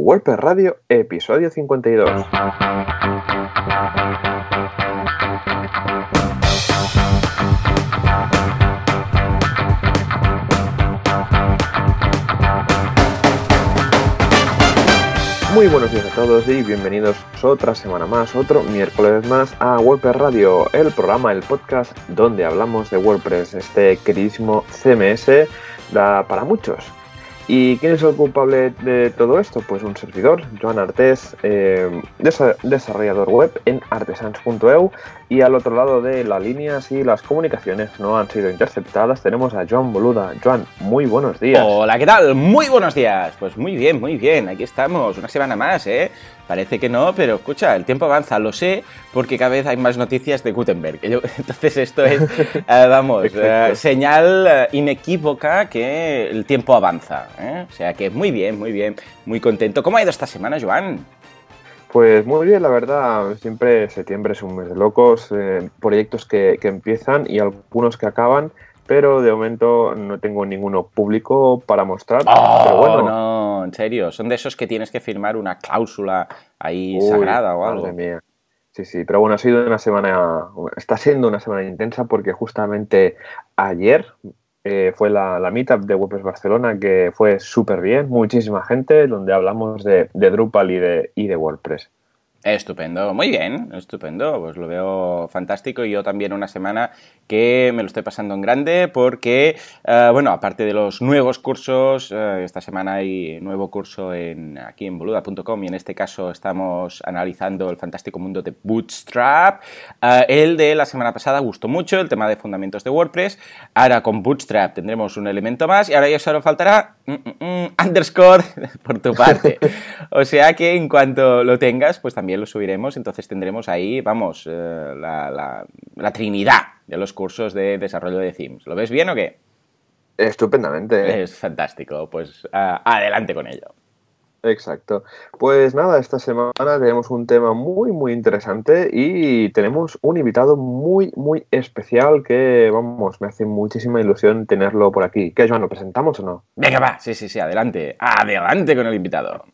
WordPress Radio, episodio 52. Muy buenos días a todos y bienvenidos otra semana más, otro miércoles más a WordPress Radio, el programa, el podcast donde hablamos de WordPress, este queridísimo CMS da para muchos. ¿Y quién es el culpable de todo esto? Pues un servidor, Joan Artés, eh, desarrollador web en artesans.eu y al otro lado de la línea, si las comunicaciones no han sido interceptadas, tenemos a Joan Boluda. Joan, muy buenos días. Hola, ¿qué tal? Muy buenos días. Pues muy bien, muy bien. Aquí estamos, una semana más, ¿eh? Parece que no, pero escucha, el tiempo avanza, lo sé, porque cada vez hay más noticias de Gutenberg. Entonces esto es, eh, vamos, eh, señal eh, inequívoca que el tiempo avanza. O sea que muy bien, muy bien, muy contento. ¿Cómo ha ido esta semana, Joan? Pues muy bien, la verdad. Siempre septiembre es un mes de locos, proyectos que, que empiezan y algunos que acaban pero de momento no tengo ninguno público para mostrar. Oh, pero bueno. no, en serio, son de esos que tienes que firmar una cláusula ahí sagrada o algo. Madre mía. Sí, sí, pero bueno, ha sido una semana, está siendo una semana intensa porque justamente ayer eh, fue la, la, meetup de WordPress Barcelona que fue súper bien, muchísima gente, donde hablamos de, de Drupal y de, y de WordPress. Estupendo, muy bien, estupendo, pues lo veo fantástico y yo también una semana que me lo estoy pasando en grande porque, eh, bueno, aparte de los nuevos cursos, eh, esta semana hay nuevo curso en, aquí en boluda.com y en este caso estamos analizando el fantástico mundo de Bootstrap. Eh, el de la semana pasada gustó mucho, el tema de fundamentos de WordPress. Ahora con Bootstrap tendremos un elemento más y ahora ya solo faltará underscore por tu parte. o sea que en cuanto lo tengas, pues también lo subiremos, entonces tendremos ahí, vamos, eh, la, trinidad de los cursos de desarrollo de themes. ¿Lo ves bien o qué? Estupendamente. Es fantástico, pues adelante con ello. Exacto. Pues nada, esta semana tenemos un tema muy, muy interesante y tenemos un invitado muy, muy especial que, vamos, me hace muchísima ilusión tenerlo por aquí. ¿Qué, Joan, lo presentamos o no? Venga, va, sí, sí, sí, adelante. Adelante con el invitado.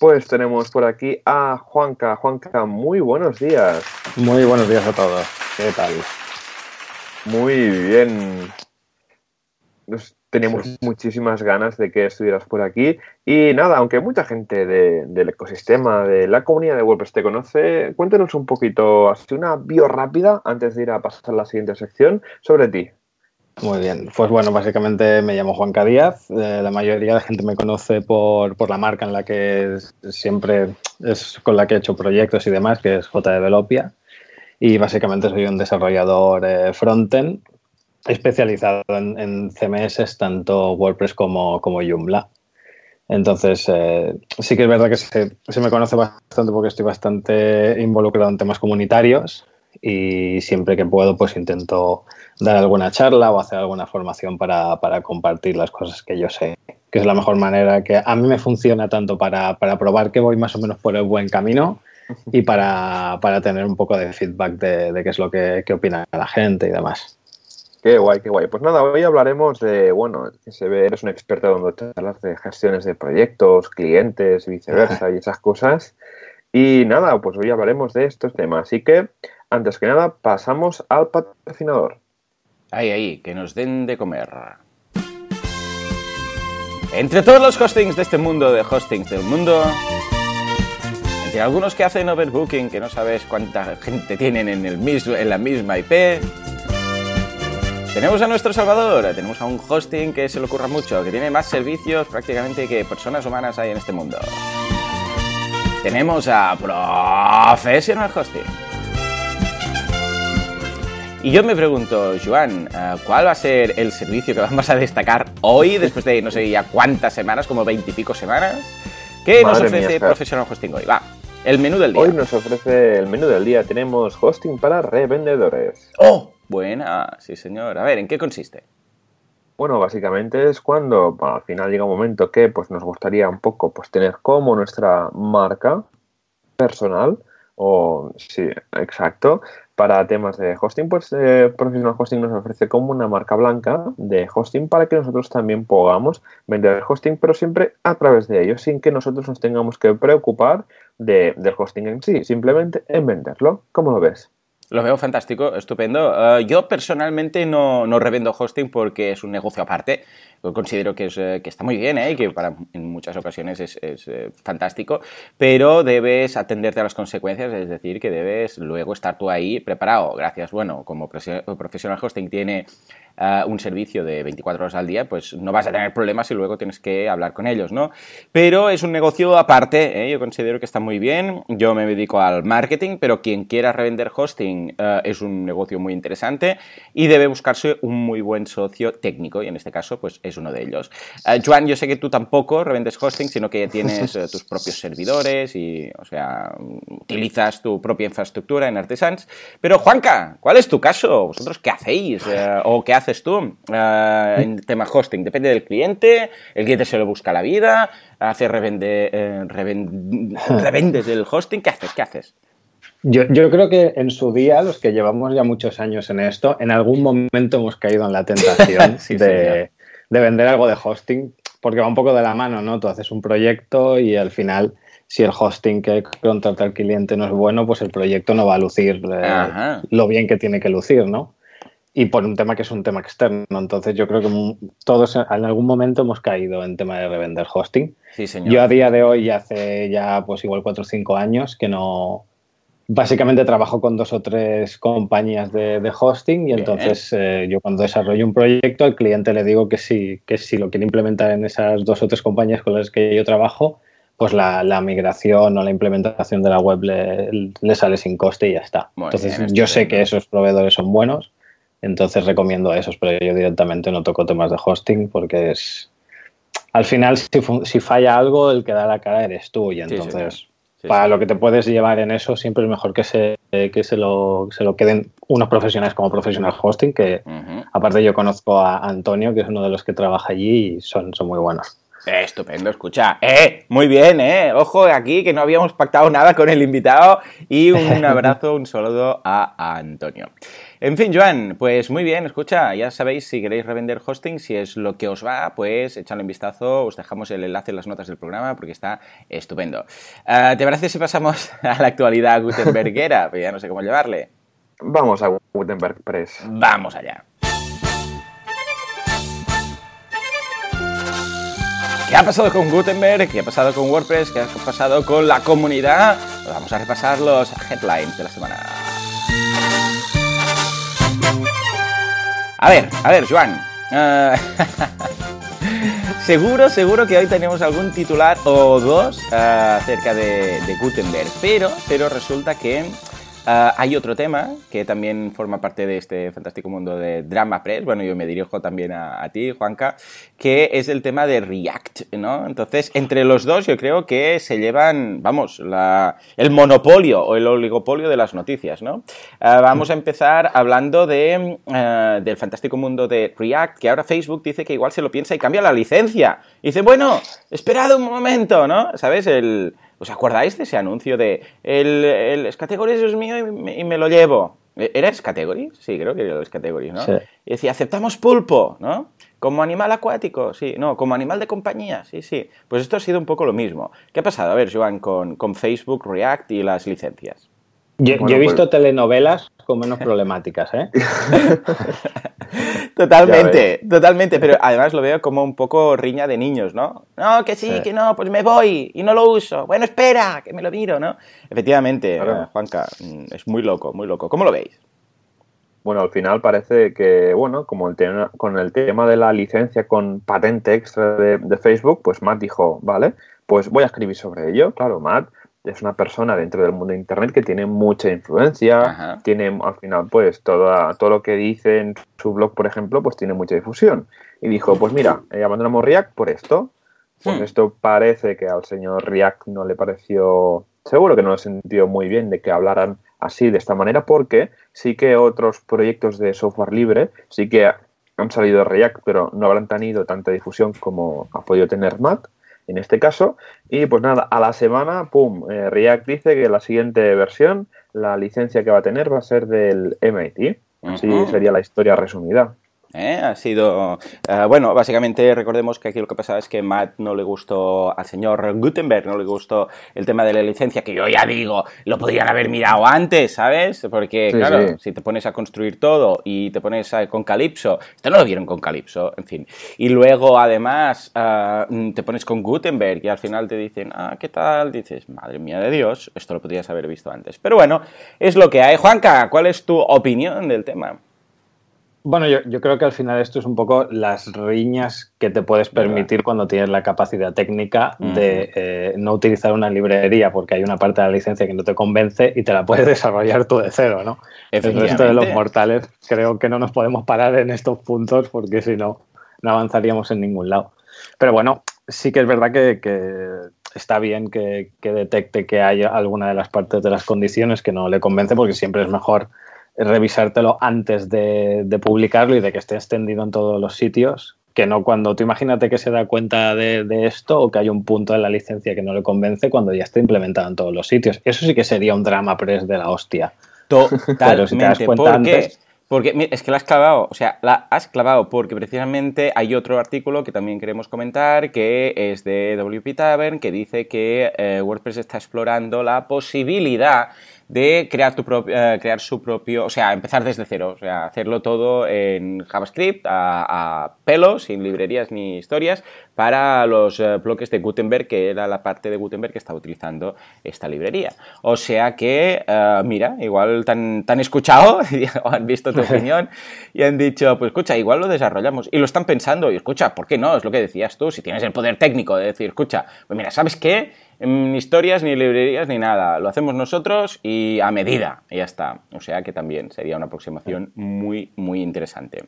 Pues tenemos por aquí a Juanca. Juanca, muy buenos días. Muy buenos días a todos. ¿Qué tal? Muy bien. Nos teníamos muchísimas ganas de que estuvieras por aquí. Y nada, aunque mucha gente del ecosistema, de la comunidad de WordPress te conoce, cuéntanos un poquito, así una bio rápida, antes de ir a pasar a la siguiente sección, sobre ti. Muy bien, pues bueno, básicamente me llamo Juan Díaz, eh, la mayoría de gente me conoce por, la marca en la que siempre es con la que he hecho proyectos y demás, que es J Developia, y básicamente soy un desarrollador eh, frontend especializado en, CMS, tanto WordPress como, como Joomla. Entonces, eh, sí que es verdad que se, me conoce bastante porque estoy bastante involucrado en temas comunitarios y siempre que puedo pues intento dar alguna charla o hacer alguna formación para, compartir las cosas que yo sé, que es la mejor manera que a mí me funciona tanto para, probar que voy más o menos por el buen camino y para, tener un poco de feedback de, qué es lo que, opina la gente y demás. Qué guay, qué guay. Pues nada, hoy hablaremos de, bueno, se ve, eres un experto donde hablas de gestiones de proyectos, clientes, viceversa y esas cosas. Y nada, pues hoy hablaremos de estos temas. Así que antes que nada, pasamos al patrocinador. Ahí, ahí, que nos den de comer. Entre todos los hostings de este mundo de hostings del mundo, entre algunos que hacen overbooking, que no sabes cuánta gente tienen en, el mismo, en la misma IP, tenemos a nuestro Salvador, tenemos a un hosting que se le ocurra mucho, que tiene más servicios prácticamente que personas humanas hay en este mundo. Tenemos a Professional Hosting. Y yo me pregunto, Joan, eh, ¿cuál va a ser el servicio que vamos a destacar hoy, después de no sé ya cuántas semanas, como veintipico semanas? ¿Qué nos ofrece Professional Hosting hoy? Va, el menú del día. Hoy nos ofrece el menú del día. Tenemos hosting para revendedores. ¡Oh! Buena, sí señor. A ver, ¿en qué consiste? Bueno, básicamente es cuando al final llega un momento que pues, nos gustaría un poco pues, tener como nuestra marca personal, o sí, exacto, para temas de hosting, pues eh, Professional Hosting nos ofrece como una marca blanca de hosting para que nosotros también podamos vender hosting, pero siempre a través de ellos, sin que nosotros nos tengamos que preocupar de, del hosting en sí, simplemente en venderlo. ¿Cómo lo ves? Lo veo fantástico, estupendo. Uh, yo personalmente no, no, revendo hosting porque es un negocio aparte. Yo considero que, es, eh, que está muy bien ¿eh? que para, en muchas ocasiones es, es eh, fantástico, pero debes atenderte a las consecuencias, es decir, que debes luego estar tú ahí preparado. Gracias, bueno, como profesional hosting tiene uh, un servicio de 24 horas al día, pues no vas a tener problemas y luego tienes que hablar con ellos, ¿no? Pero es un negocio aparte, ¿eh? yo considero que está muy bien. Yo me dedico al marketing, pero quien quiera revender hosting uh, es un negocio muy interesante y debe buscarse un muy buen socio técnico y en este caso, pues es uno de ellos. Uh, yo sé que tú tampoco revendes hosting, sino que tienes tus propios servidores y, o sea, utilizas tu propia infraestructura en Artesans. Pero Juanca, ¿cuál es tu caso? ¿Vosotros qué hacéis? ¿O qué haces? Haces tú uh, en tema hosting? Depende del cliente, el cliente se lo busca la vida, hace revende, eh, revend, revendes el hosting, ¿qué haces? ¿Qué haces? Yo, yo, creo que en su día, los que llevamos ya muchos años en esto, en algún momento hemos caído en la tentación sí, de, de, vender algo de hosting, porque va un poco de la mano, ¿no? Tú haces un proyecto y al final, si el hosting que contrata el cliente no es bueno, pues el proyecto no va a lucir eh, lo bien que tiene que lucir, ¿no? Y por un tema que es un tema externo. Entonces yo creo que todos en algún momento hemos caído en tema de revender hosting. Sí, señor. Yo a día de hoy, hace ya pues igual cuatro o cinco años que no... Básicamente trabajo con dos o tres compañías de, de hosting y Bien. entonces eh, yo cuando desarrollo un proyecto al cliente le digo que sí, que si lo quiere implementar en esas dos o tres compañías con las que yo trabajo, pues la, la, migración o la implementación de la web le, le sale sin coste y ya está. Muy Entonces bien, yo sé que esos proveedores son buenos entonces recomiendo a esos, pero yo directamente no toco temas de hosting porque es... Al final, si, si falla algo, el que da la cara eres tú y entonces... Sí, sí, para sí, lo que te puedes llevar en eso, siempre es mejor que se, que se, lo, se lo queden unos profesionales como profesional hosting, que uh -huh. aparte yo conozco a Antonio, que es uno de los que trabaja allí y son, son muy buenos. Eh, estupendo, escucha. Eh, muy bien, eh. Ojo aquí que no habíamos pactado nada con el invitado y un abrazo, un saludo a, Antonio. En fin, Joan, pues muy bien, escucha, ya sabéis si queréis revender hosting, si es lo que os va, pues echadle un vistazo, os dejamos el enlace en las notas del programa porque está estupendo. Uh, ¿Te parece si pasamos a la actualidad gutenberguera? Pues ya no sé cómo llevarle. Vamos a Gutenberg Press. Vamos allá. ¿Qué ha pasado con Gutenberg? ¿Qué ha pasado con WordPress? ¿Qué ha pasado con la comunidad? Vamos a repasar los headlines de la semana. A ver, a ver, Joan. Uh, seguro, seguro que hoy tenemos algún titular o dos uh, acerca de, de, Gutenberg, pero, pero resulta que Uh, hay otro tema que también forma parte de este fantástico mundo de Drama Press, bueno, yo me dirijo también a, ti, Juanca, que es el tema de React, ¿no? Entonces, entre los dos yo creo que se llevan, vamos, el monopolio o el oligopolio de las noticias, ¿no? Uh, vamos a empezar hablando de, uh, del fantástico mundo de React, que ahora Facebook dice que igual se lo piensa y cambia la licencia. Y dice, bueno, esperad un momento, ¿no? ¿Sabes? El ¿Os acordáis de ese anuncio de el, el Scategories es mío y me, y me, lo llevo? ¿Era Scategories? Sí, creo que era Scategories, ¿no? Sí. Y decía, aceptamos pulpo, ¿no? Como animal acuático, sí, no, como animal de compañía, sí, sí. Pues esto ha sido un poco lo mismo. ¿Qué ha pasado? A ver, Joan, con, con Facebook, React y las licencias. Yo, bueno, yo he visto pues... telenovelas con menos problemáticas, ¿eh? totalmente, totalmente, pero además lo veo como un poco riña de niños, ¿no? No, que sí, sí, que no, pues me voy y no lo uso. Bueno, espera, que me lo miro, ¿no? Efectivamente, claro. Juanca, mm, es muy loco, muy loco. ¿Cómo lo veis? Bueno, al final parece que, bueno, como el tema, con el tema de la licencia con patente extra de, de Facebook, pues Matt dijo, vale, pues voy a escribir sobre ello. Claro, Matt es una persona dentro del mundo de internet que tiene mucha influencia, Ajá. tiene al final pues todo, todo lo que dice en su blog, por ejemplo, pues tiene mucha difusión. Y dijo, pues mira, eh, abandonamos React por esto. Pues hmm. esto parece que al señor React no le pareció, seguro que no le sentido muy bien de que hablaran así, de esta manera, porque sí que otros proyectos de software libre sí que han salido de React, pero no habrán tenido tanta difusión como ha podido tener Mac. En este caso. Y pues nada, a la semana, pum, eh, React dice que la siguiente versión, la licencia que va a tener va a ser del MIT. Así sería la historia resumida. ¿Eh? Ha sido. Eh, bueno, básicamente recordemos que aquí lo que pasaba es que Matt no le gustó al señor Gutenberg, no le gustó el tema de la licencia, que yo ya digo, lo podrían haber mirado antes, ¿sabes? Porque, claro, si te pones a construir todo y te pones con Calypso, esto no lo vieron con Calypso, en fin. Y luego, además, eh, te pones con Gutenberg y al final te dicen, ah, ¿qué tal? Dices, madre mía de Dios, esto lo podrías haber visto antes. Pero bueno, es lo que hay. Juanca, ¿cuál es tu opinión del tema? Bueno, yo, creo que al final esto es un poco las riñas que te puedes permitir cuando tienes la capacidad técnica de eh, no utilizar una librería porque hay una parte de la licencia que no te convence y te la puedes desarrollar tú de cero, ¿no? El resto de los mortales creo que no nos podemos parar en estos puntos porque si no, no avanzaríamos en ningún lado. Pero bueno, sí que es verdad que, está bien que, que detecte que hay alguna de las partes de las condiciones que no le convence porque siempre es mejor revisártelo antes de, publicarlo y de que esté extendido en todos los sitios, que no cuando tú imagínate que se da cuenta de, esto o que hay un punto en la licencia que no le convence cuando ya está implementado en todos los sitios. Eso sí que sería un drama press de la hostia. Totalmente. ¿Por qué? Porque es que la has clavado, o sea, la has clavado porque precisamente hay otro artículo que también queremos comentar que es de WP Tavern que dice que eh, WordPress está explorando la posibilidad de crear, tu eh, crear su propio, o sea, empezar desde cero, o sea, hacerlo todo en JavaScript a, a pelo, sin librerías ni historias, para los eh, bloques de Gutenberg, que era la parte de Gutenberg que estaba utilizando esta librería. O sea que, eh, mira, igual tan, tan escuchado, o han visto tu opinión y han dicho, pues escucha, igual lo desarrollamos. Y lo están pensando, y escucha, ¿por qué no? Es lo que decías tú, si tienes el poder técnico de decir, escucha, pues mira, ¿sabes qué? Ni historias, ni librerías, ni nada. Lo hacemos nosotros y a medida. Y ya está. O sea que también sería una aproximación muy, muy interesante.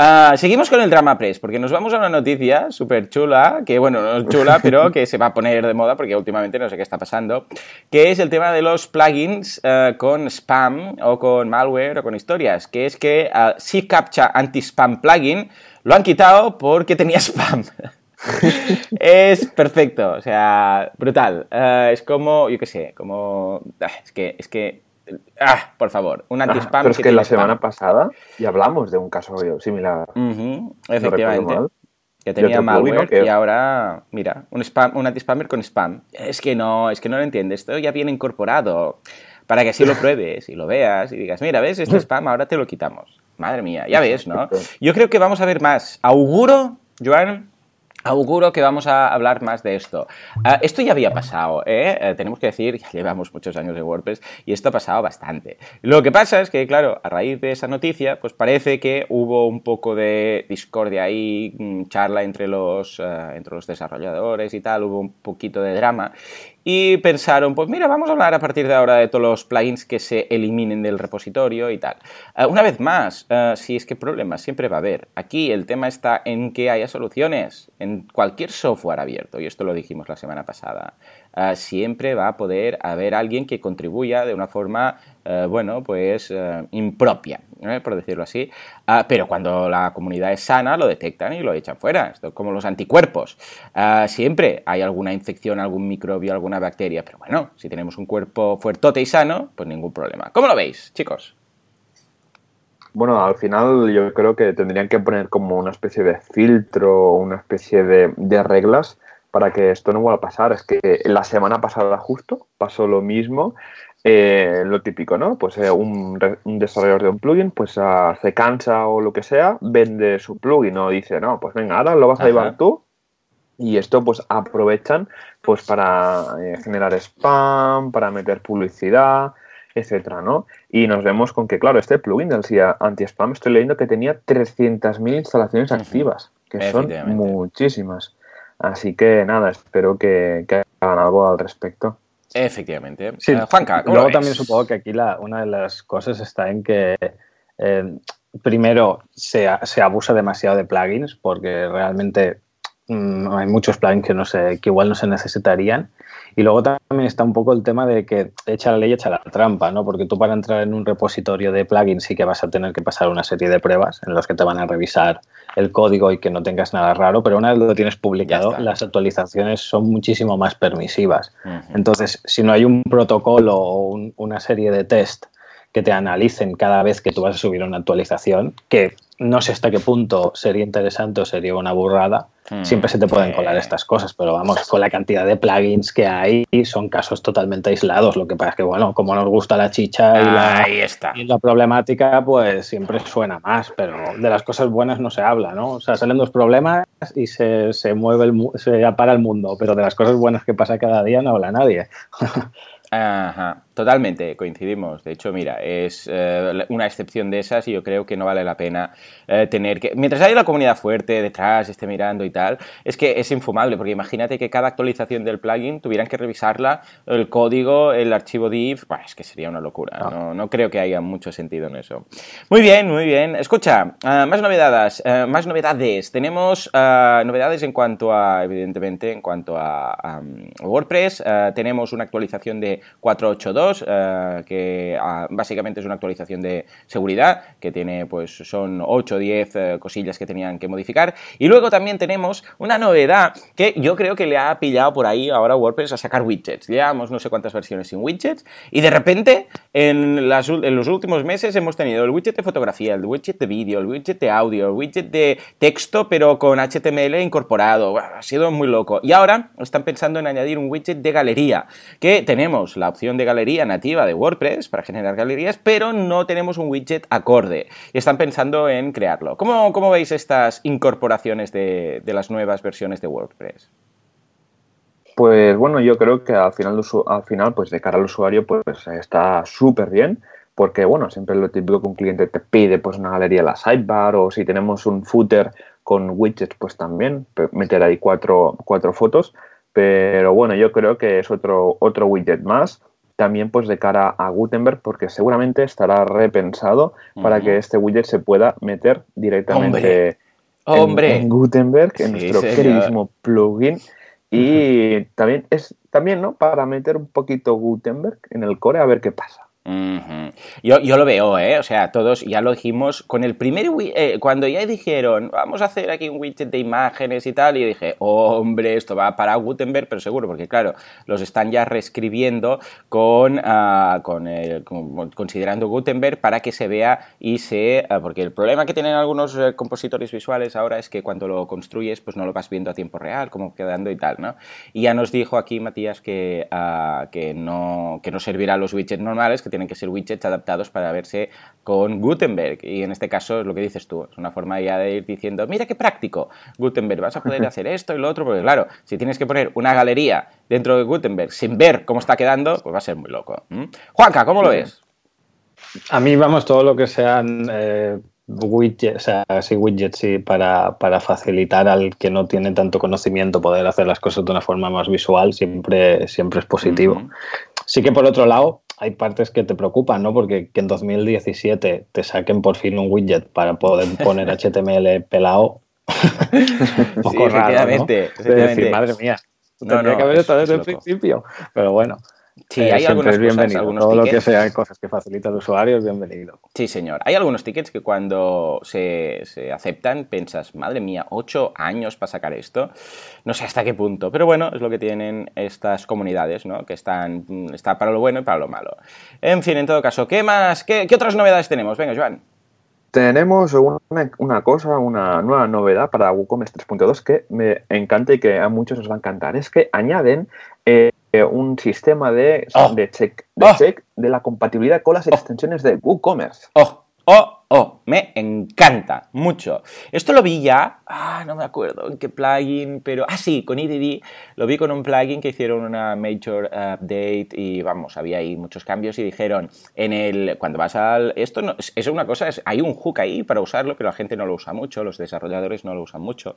Ah, seguimos con el Drama Press, porque nos vamos a una noticia súper chula, que bueno, no es chula, pero que se va a poner de moda porque últimamente no sé qué está pasando, que es el tema de los plugins ah, con spam o con malware o con historias, que es que uh, si captcha anti-spam plugin lo han quitado porque tenía spam. es perfecto, o sea, brutal. Eh, es como, yo qué sé, como... Ah, es que, es que... Ah, por favor, un anti-spam. pero es que, la semana pasada ya hablamos de un caso similar. efectivamente. que tenía malware y ahora, mira, un, spam, un anti-spammer con spam. Es que no, es que no lo entiendes. Esto ya viene incorporado para que así lo pruebes y lo veas y digas, mira, ¿ves? Este spam ahora te lo quitamos. Madre mía, ya ves, ¿no? Yo creo que vamos a ver más. Auguro, Joan, Auguro que vamos a hablar más de esto. Ah, esto ya había pasado, ¿eh? ¿eh? Tenemos que decir, ya llevamos muchos años de WordPress y esto ha pasado bastante. Lo que pasa es que, claro, a raíz de esa noticia, pues parece que hubo un poco de discordia ahí, mm, charla entre los, eh, entre los desarrolladores y tal, hubo un poquito de drama y pensaron, pues mira, vamos a hablar a partir de ahora de todos los plugins que se eliminen del repositorio y tal. Eh, una vez más, eh, si es que problemas siempre va a haber. Aquí el tema está en que haya soluciones en cualquier software abierto, y esto lo dijimos la semana pasada. Eh, siempre va a poder haber alguien que contribuya de una forma, bueno, pues impropia, por decirlo así. Ah, pero cuando la comunidad es sana, lo detectan y lo echan fuera. Esto es como los anticuerpos. Ah, siempre hay alguna infección, algún microbio, alguna bacteria. Pero bueno, si tenemos un cuerpo fuertote y sano, pues ningún problema. ¿Cómo lo veis, chicos? Bueno, al final yo creo que tendrían que poner como una especie de filtro, una especie de, de reglas para que esto no vuelva a pasar. Es que la semana pasada justo pasó lo mismo eh, lo típico, ¿no? Pues eh, un, desarrollador de un plugin, pues uh, se cansa o lo que sea, vende su plugin o dice, no, pues venga, ahora lo vas a llevar tú. Y esto pues aprovechan pues para eh, generar spam, para meter publicidad, etcétera, ¿no? Y nos vemos con que, claro, este plugin del anti-spam, estoy leyendo que tenía 300.000 instalaciones activas, que son muchísimas. Así que nada, espero que hagan algo al respecto. Efectivamente. Sí, uh, Juanca, luego también supongo que aquí la, una de las cosas está en que eh, primero se, se, abusa demasiado de plugins porque realmente mm, hay muchos plugins que, no sé, que igual no se necesitarían. Y luego también está un poco el tema de que echa la ley, echa la trampa, ¿no? Porque tú para entrar en un repositorio de plugins sí que vas a tener que pasar una serie de pruebas en las que te van a revisar el código y que no tengas nada raro, pero una vez lo tienes publicado, las actualizaciones son muchísimo más permisivas. Entonces, si no hay un protocolo o una serie de test que te analicen cada vez que tú vas a subir una actualización, que no sé hasta qué punto sería interesante o sería una burrada. Hmm. Siempre se te pueden colar estas cosas, pero vamos, con la cantidad de plugins que hay, son casos totalmente aislados. Lo que pasa es que, bueno, como nos gusta la chicha y, la, y la problemática, pues siempre suena más, pero de las cosas buenas no se habla, ¿no? O sea, salen dos problemas y se, se mueve el, se apara el mundo, pero de las cosas buenas que pasa cada día no habla nadie. Ajá, totalmente, coincidimos. De hecho, mira, es eh, una excepción de esas y yo creo que no vale la pena eh, tener que... Mientras haya la comunidad fuerte detrás, esté mirando y tal, es que es infumable, porque imagínate que cada actualización del plugin tuvieran que revisarla, el código, el archivo div, es que sería una locura. Ah. No, no, creo que haya mucho sentido en eso. Muy bien, muy bien. Escucha, eh, más novedades, más novedades. Tenemos novedades en cuanto a, evidentemente, en cuanto a WordPress. tenemos una actualización de 482, eh, que ah, básicamente es una actualización de seguridad, que tiene, pues, son 8 o 10 eh, cosillas que tenían que modificar. Y luego también tenemos una novedad que yo creo que le ha pillado por ahí ahora WordPress a sacar widgets. Llevamos no sé cuántas versiones sin widgets y de repente en, las, en los últimos meses hemos tenido el widget de fotografía, el widget de vídeo, el widget de audio, el widget de texto, pero con HTML incorporado. Ha sido muy loco. Y ahora están pensando en añadir un widget de galería, que tenemos la opción de galería nativa de WordPress para generar galerías, pero no tenemos un widget acorde y están pensando en crearlo. ¿Cómo, cómo veis estas incorporaciones de, las nuevas versiones de WordPress? Pues bueno, yo creo que al final, al final pues de cara al usuario, pues está súper bien, porque bueno, siempre lo típico que un cliente te pide pues una galería en la sidebar, o si tenemos un footer con widgets, pues también meter ahí cuatro, cuatro fotos. Pero bueno, yo creo que es otro, otro widget más. También pues de cara a Gutenberg, porque seguramente estará repensado para que este widget se pueda meter directamente En, Gutenberg, en nuestro queridísimo plugin. Y también es también, ¿no? Para meter un poquito Gutenberg en el core a ver qué pasa yo, yo, lo veo, ¿eh? O sea, todos ya lo dijimos con el primer... Eh, cuando ya dijeron, vamos a hacer aquí un widget de imágenes y tal, y dije, hombre, esto va para Gutenberg, pero seguro, porque claro, los están ya reescribiendo con, ah, con, considerando Gutenberg para que se vea y se... Ah, porque el problema que tienen algunos eh, compositores visuales ahora es que cuando lo construyes, pues no lo vas viendo a tiempo real, como quedando y tal, ¿no? Y ya nos dijo aquí Matías que, ah, que, no, que no servirá los widgets normales, que tienen que ser widgets adaptados para verse con Gutenberg. Y en este caso es lo que dices tú, es una forma ya de ir diciendo, mira qué práctico, Gutenberg, vas a poder hacer esto y lo otro, porque claro, si tienes que poner una galería dentro de Gutenberg sin ver cómo está quedando, pues va a ser muy loco. Juanca, ¿cómo lo ves? A mí, vamos, todo lo que sean eh, widgets, o sea, widgets para, para, facilitar al que no tiene tanto conocimiento poder hacer las cosas de una forma más visual, siempre, siempre es positivo. Sí que por otro lado, hay partes que te preocupan, ¿no? Porque que en 2017 te saquen por fin un widget para poder poner HTML pelado. un poco raro, ¿no? decir, madre mía, tendría que haber estado desde el principio. Pero bueno. Sí, hay algunas cosas, algunos Todo lo que sea cosas que facilitan al usuario es bienvenido. Sí, señor. Hay algunos tickets que cuando se, se, aceptan piensas, madre mía, ocho años para sacar esto. No sé hasta qué punto, pero bueno, es lo que tienen estas comunidades, ¿no? Que están está para lo bueno y para lo malo. En fin, en todo caso, ¿qué más? ¿Qué, qué otras novedades tenemos? Venga, Joan. Tenemos una, una, cosa, una nueva novedad para WooCommerce 3.2 que me encanta y que a muchos os va a encantar. Es que añaden eh, un sistema de, oh. de, check, de oh. check de la compatibilidad con las extensiones de WooCommerce. Oh, oh, Oh, me encanta mucho. Esto lo vi ya, ah, no me acuerdo en qué plugin, pero, ah, sí, con EDD, lo vi con un plugin que hicieron una major update y vamos, había ahí muchos cambios y dijeron, en el, cuando vas al, esto no, es una cosa, es, hay un hook ahí para usarlo, pero la gente no lo usa mucho, los desarrolladores no lo usan mucho,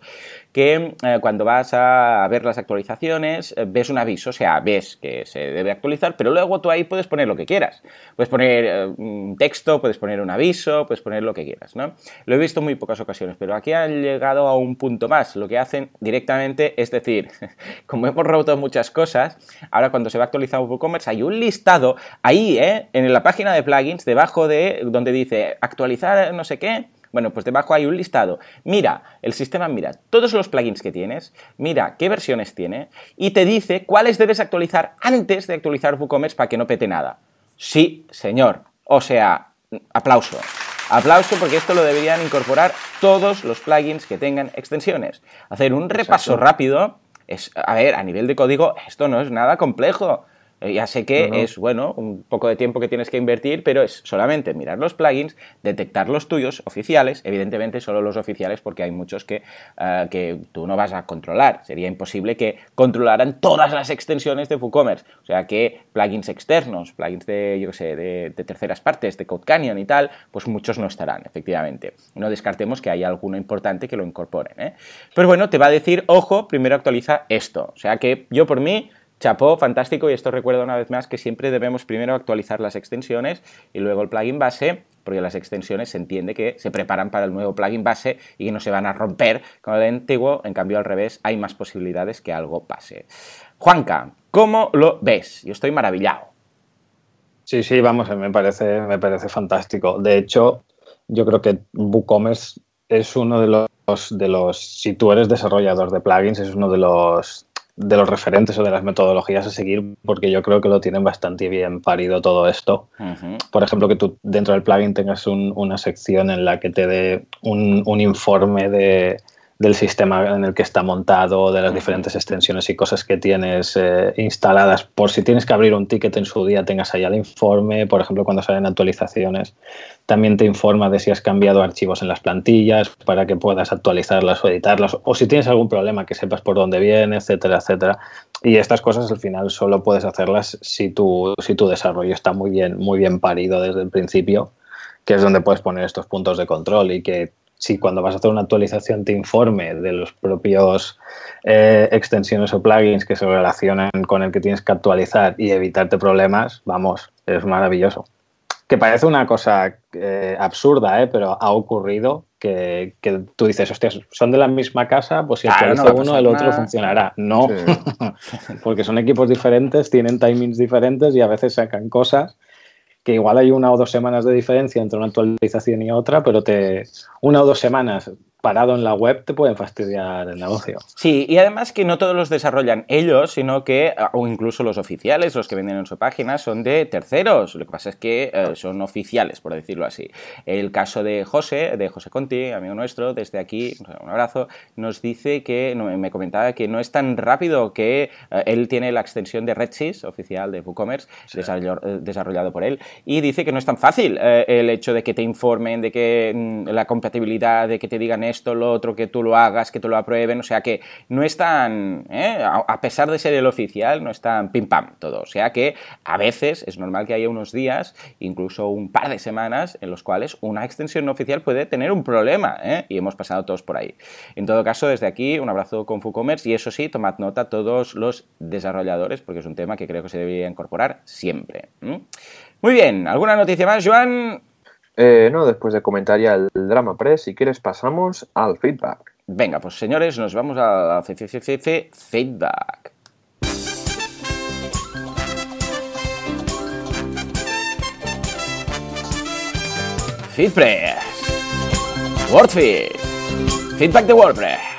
que eh, cuando vas a ver las actualizaciones, eh, ves un aviso, o sea, ves que se debe actualizar, pero luego tú ahí puedes poner lo que quieras. Puedes poner eh, un texto, puedes poner un aviso, puedes puedes poner lo que quieras, ¿no? Lo he visto en muy pocas ocasiones, pero aquí han llegado a un punto más. Lo que hacen directamente es decir, como hemos roto muchas cosas, ahora cuando se va a actualizar WooCommerce hay un listado ahí, ¿eh? En la página de plugins, debajo de donde dice actualizar no sé qué, bueno, pues debajo hay un listado. Mira, el sistema mira todos los plugins que tienes, mira qué versiones tiene y te dice cuáles debes actualizar antes de actualizar WooCommerce para que no pete nada. Sí, señor. O sea, aplauso. Aplauso porque esto lo deberían incorporar todos los plugins que tengan extensiones. Hacer un repaso rápido es, a ver, a nivel de código, esto no es nada complejo. Eh, ya sé que es, bueno, un poco de tiempo que tienes que invertir, pero es solamente mirar los plugins, detectar los tuyos oficiales, evidentemente solo los oficiales porque hay muchos que, eh, que tú no vas a controlar. Sería imposible que controlaran todas las extensiones de WooCommerce. O sea que plugins externos, plugins de, yo sé, de, terceras partes, de Code Canyon y tal, pues muchos no estarán, efectivamente. No descartemos que haya alguno importante que lo incorporen. ¿eh? Pero bueno, te va a decir, ojo, primero actualiza esto. O sea que yo por mí chapó, fantástico, y esto recuerda una vez más que siempre debemos primero actualizar las extensiones y luego el plugin base, porque las extensiones se entiende que se preparan para el nuevo plugin base y que no se van a romper con el antiguo, en cambio al revés hay más posibilidades que algo pase. Juanca, ¿cómo lo ves? Yo estoy maravillado. Sí, sí, vamos, me parece, me parece fantástico. De hecho, yo creo que WooCommerce es uno de los, de los, si tú eres desarrollador de plugins, es uno de los de los referentes o de las metodologías a seguir, porque yo creo que lo tienen bastante bien parido todo esto. Por ejemplo, que tú dentro del plugin tengas una sección en la que te dé un informe de, del sistema en el que está montado, de las diferentes extensiones y cosas que tienes eh, instaladas, por si tienes que abrir un ticket en su día, tengas allá el informe, por ejemplo, cuando salen actualizaciones, también te informa de si has cambiado archivos en las plantillas para que puedas actualizarlas o editarlas, o si tienes algún problema que sepas por dónde viene, etcétera, etcétera. Y estas cosas al final solo puedes hacerlas si tu, si tu desarrollo está muy bien, muy bien parido desde el principio que es donde puedes poner estos puntos de control y que si cuando vas a hacer una actualización te informe de los propios eh, extensiones o plugins que se relacionan con el que tienes que actualizar y evitarte problemas, vamos, es maravilloso. Que parece una cosa eh, absurda, ¿eh? pero ha ocurrido que, tú dices, hostias, son de la misma casa, pues si actualizo uno, el otro funcionará. No, porque son equipos diferentes, tienen timings diferentes y a veces sacan cosas que igual hay una o dos semanas de diferencia entre una actualización y otra, pero te una o dos semanas parado en la web te pueden fastidiar el negocio. Sí, y además que no todos los desarrollan ellos, sino que, ah, o incluso los oficiales, los que venden en su página, son de terceros. Lo que pasa es que eh, son oficiales, por decirlo así. El caso de José, de José Conti, amigo nuestro, desde aquí, un abrazo, nos dice que, me comentaba que no es tan rápido que eh, él tiene la extensión de Redsys, oficial de WooCommerce, eh, desarrollado, por él, y dice que no es tan fácil el hecho de que te informen, de que mm, la compatibilidad, de que te digan esto, lo otro, que tú lo hagas, que tú lo aprueben, o sea que no es tan, ¿eh? a pesar de ser el oficial, no es tan pim pam todo, o sea que a veces es normal que haya unos días, incluso un par de semanas, en los cuales una extensión oficial puede tener un problema, ¿eh? y hemos pasado todos por ahí. En todo caso, desde aquí, un abrazo con FooCommerce, y eso sí, tomad nota todos los desarrolladores, porque es un tema que creo que se debería incorporar siempre. Muy bien, ¿alguna noticia más, Joan? Eh, no, después de comentar ya el drama press, si quieres pasamos al feedback. Venga, pues señores, nos vamos a feedback. Feedpress. WordFeed. Feedback de WordPress.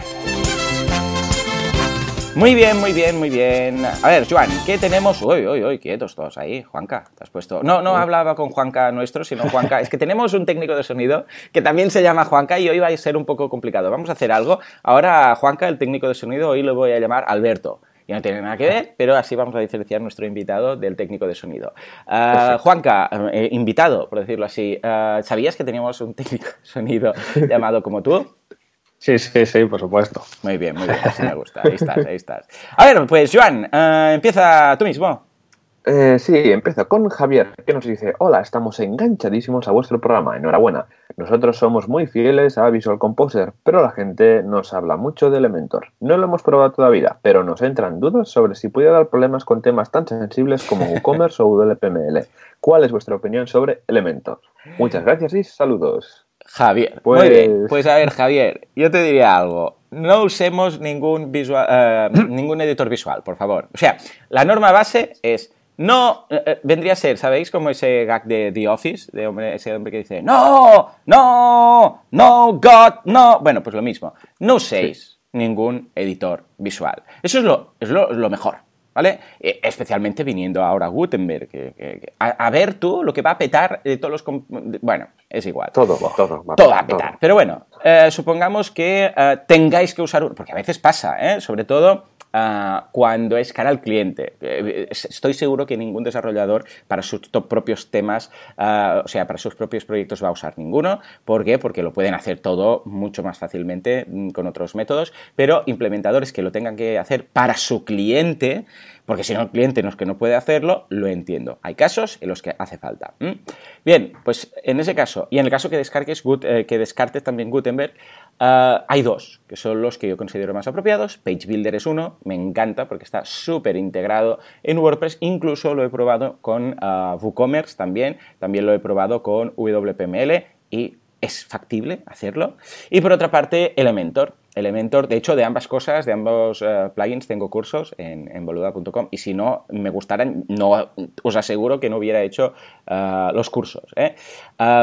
Muy bien, muy bien, muy bien. A ver, Joan, ¿qué tenemos? Uy, uy, uy, quietos todos ahí. Juanca, te has puesto. No, no hablaba con Juanca nuestro, sino Juanca. Es que tenemos un técnico de sonido que también se llama Juanca y hoy va a ser un poco complicado. Vamos a hacer algo. Ahora, Juanca, el técnico de sonido, hoy lo voy a llamar Alberto. Ya no tiene nada que ver, pero así vamos a diferenciar nuestro invitado del técnico de sonido. Uh, Juanca, eh, invitado, por decirlo así, uh, ¿sabías que teníamos un técnico de sonido llamado como tú? Sí, sí, sí, por supuesto. Muy bien, muy bien, así me gusta. Ahí estás, ahí estás. A ver, pues Joan, eh, empieza tú mismo. Eh, sí, empiezo con Javier, que nos dice, hola, estamos enganchadísimos a vuestro programa, enhorabuena. Nosotros somos muy fieles a Visual Composer, pero la gente nos habla mucho de Elementor. No lo hemos probado todavía, pero nos entran dudas sobre si puede dar problemas con temas tan sensibles como WooCommerce o WPML. ¿Cuál es vuestra opinión sobre Elementor? Muchas gracias y saludos. Javier, pues... muy bien. Pues a ver, Javier, yo te diría algo. No usemos ningún, visual, eh, ningún editor visual, por favor. O sea, la norma base es no, eh, eh, vendría a ser, ¿sabéis? Como ese gag de The Office, de hombre, ese hombre que dice, no, no, no, God, no. Bueno, pues lo mismo. No uséis ningún editor visual. Eso es lo, es lo, mejor, ¿vale? E, especialmente viniendo ahora Gutenberg. Que, a, ver tú lo que va a petar de todos los... Bueno, es igual. Todo, todo. Va todo va a petar. Pero bueno, eh, supongamos que tengáis que usar... Porque a veces pasa, ¿eh? Sobre todo Ah, cuando es cara al cliente. Eh, estoy seguro que ningún desarrollador para sus propios temas, ah, o sea, para sus propios proyectos va a usar ninguno. ¿Por qué? Porque lo pueden hacer todo mucho más fácilmente mm, con otros métodos, pero implementadores que lo tengan que hacer para su cliente, porque si no el cliente no que no puede hacerlo, lo entiendo. Hay casos en los que hace falta. Bien, pues en ese caso, y en el caso que eh, descartes también Gutenberg, ah, hay dos, que son los que yo considero más apropiados. Page Builder es uno, me encanta porque está súper integrado en WordPress, incluso lo he probado con uh, WooCommerce también, también lo he probado con WPML y es factible hacerlo. Y por otra parte, Elementor. Elementor, de hecho, de ambas cosas, de ambos eh, plugins, tengo cursos en, boluda.com y si no me gustaran, no, os aseguro que no hubiera hecho eh, los cursos. ¿eh?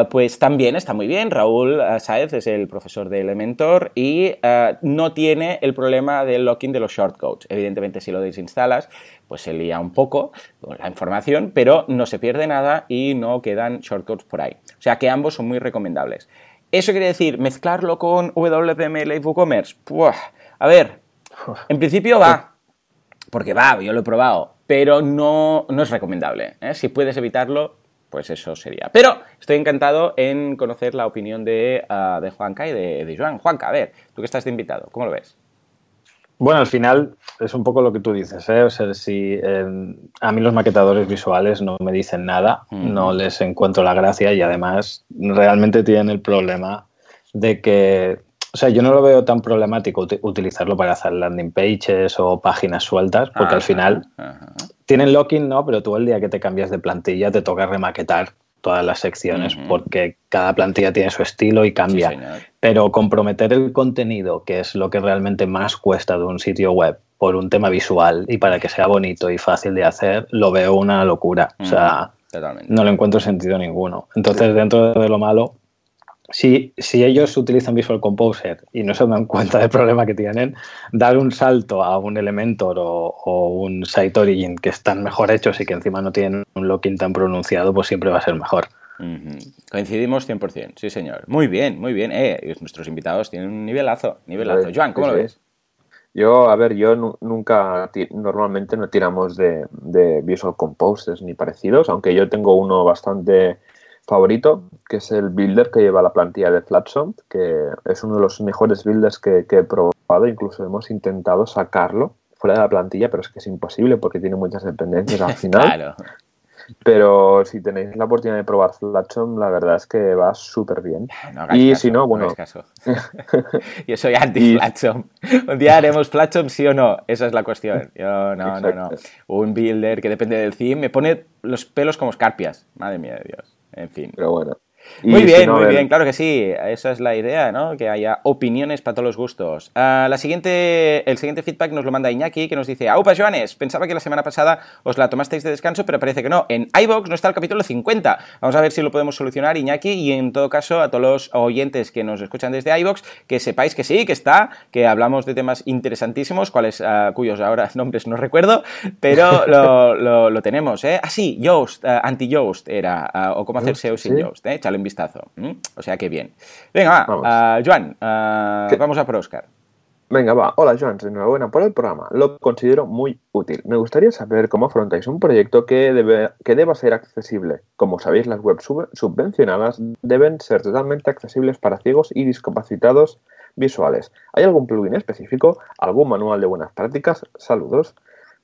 pues también está muy bien, Raúl Saez es el profesor de Elementor y no tiene el problema del locking de los shortcodes. Evidentemente, si lo desinstalas, pues se lía un poco la información, pero no se pierde nada y no quedan shortcodes por ahí. O sea que ambos son muy recomendables. ¿Eso quiere decir mezclarlo con WPML y WooCommerce? a ver, en principio va, porque va, yo lo he probado, pero no, no es recomendable. ¿eh? Si puedes evitarlo, pues eso sería. Pero estoy encantado en conocer la opinión de, uh, de Juanca y de, de Joan. Juanca, a ver, tú que estás de invitado, ¿cómo lo ves? Bueno, al final es un poco lo que tú dices, ¿eh? O sea, si eh, a mí los maquetadores visuales no me dicen nada, no les encuentro la gracia y además realmente tienen el problema de que, o sea, yo no lo veo tan problemático utilizarlo para hacer landing pages o páginas sueltas, porque al final tienen locking, ¿no? Pero tú el día que te cambias de plantilla te toca remaquetar todas las secciones porque cada plantilla tiene su estilo y cambia. Pero comprometer el contenido, que es lo que realmente más cuesta de un sitio web, por un tema visual y para que sea bonito y fácil de hacer, lo veo una locura. O sea, no le encuentro sentido ninguno. Entonces, dentro de lo malo, si, si, ellos utilizan Visual Composer y no se dan cuenta del problema que tienen, dar un salto a un Elementor o, un Site Origin que están mejor hechos y que encima no tienen un locking tan pronunciado, pues siempre va a ser mejor. Coincidimos 100%, sí señor. Muy bien, muy bien. Eh, nuestros invitados tienen un nivelazo, nivelazo. Joan, ¿cómo lo ves? Yo, a ver, yo nunca, normalmente no tiramos de, de Visual Composers ni parecidos, aunque yo tengo uno bastante favorito, que es el builder que lleva la plantilla de Flatsoft, que es uno de los mejores builders que, he probado, incluso hemos intentado sacarlo fuera de la plantilla, pero es que es imposible porque tiene muchas dependencias al final. Pero si tenéis la oportunidad de probar Flatsom, la verdad es que va súper bien. y si no, bueno. Yo soy anti-Flatsom. Un día haremos Flatsom sí o no. Esa es la cuestión. Yo, no, no, no. Un builder que depende del theme me pone los pelos como escarpias. Madre mía de Dios. En fin. Pero bueno. Muy bien, muy bien, claro que sí. Esa es la idea, ¿no? Que haya opiniones para todos los gustos. Ah, la siguiente, el siguiente feedback nos lo manda Iñaki, que nos dice: Aupa, Joanes, pensaba que la semana pasada os la tomasteis de descanso, pero parece que no. En iBox no está el capítulo 50. Vamos a ver si lo podemos solucionar, Iñaki, y en todo caso, a todos los oyentes que nos escuchan desde iBox, que sepáis que sí, que está, que hablamos de temas interesantísimos, cuales, ah, cuyos ahora nombres no recuerdo, pero lo, tenemos, ¿eh? Ah, sí, Yoast, ah, anti-Yoast era, o cómo hacer SEO sin Yoast, ¿eh? Un vistazo. O sea que bien. Venga, va, vamos. Uh, Joan, uh, vamos a por Oscar. Venga, va. Hola, Joan. Enhorabuena por el programa. Lo considero muy útil. Me gustaría saber cómo afrontáis un proyecto que, debe, que deba ser accesible. Como sabéis, las webs subvencionadas deben ser totalmente accesibles para ciegos y discapacitados visuales. ¿Hay algún plugin específico? ¿Algún manual de buenas prácticas? Saludos.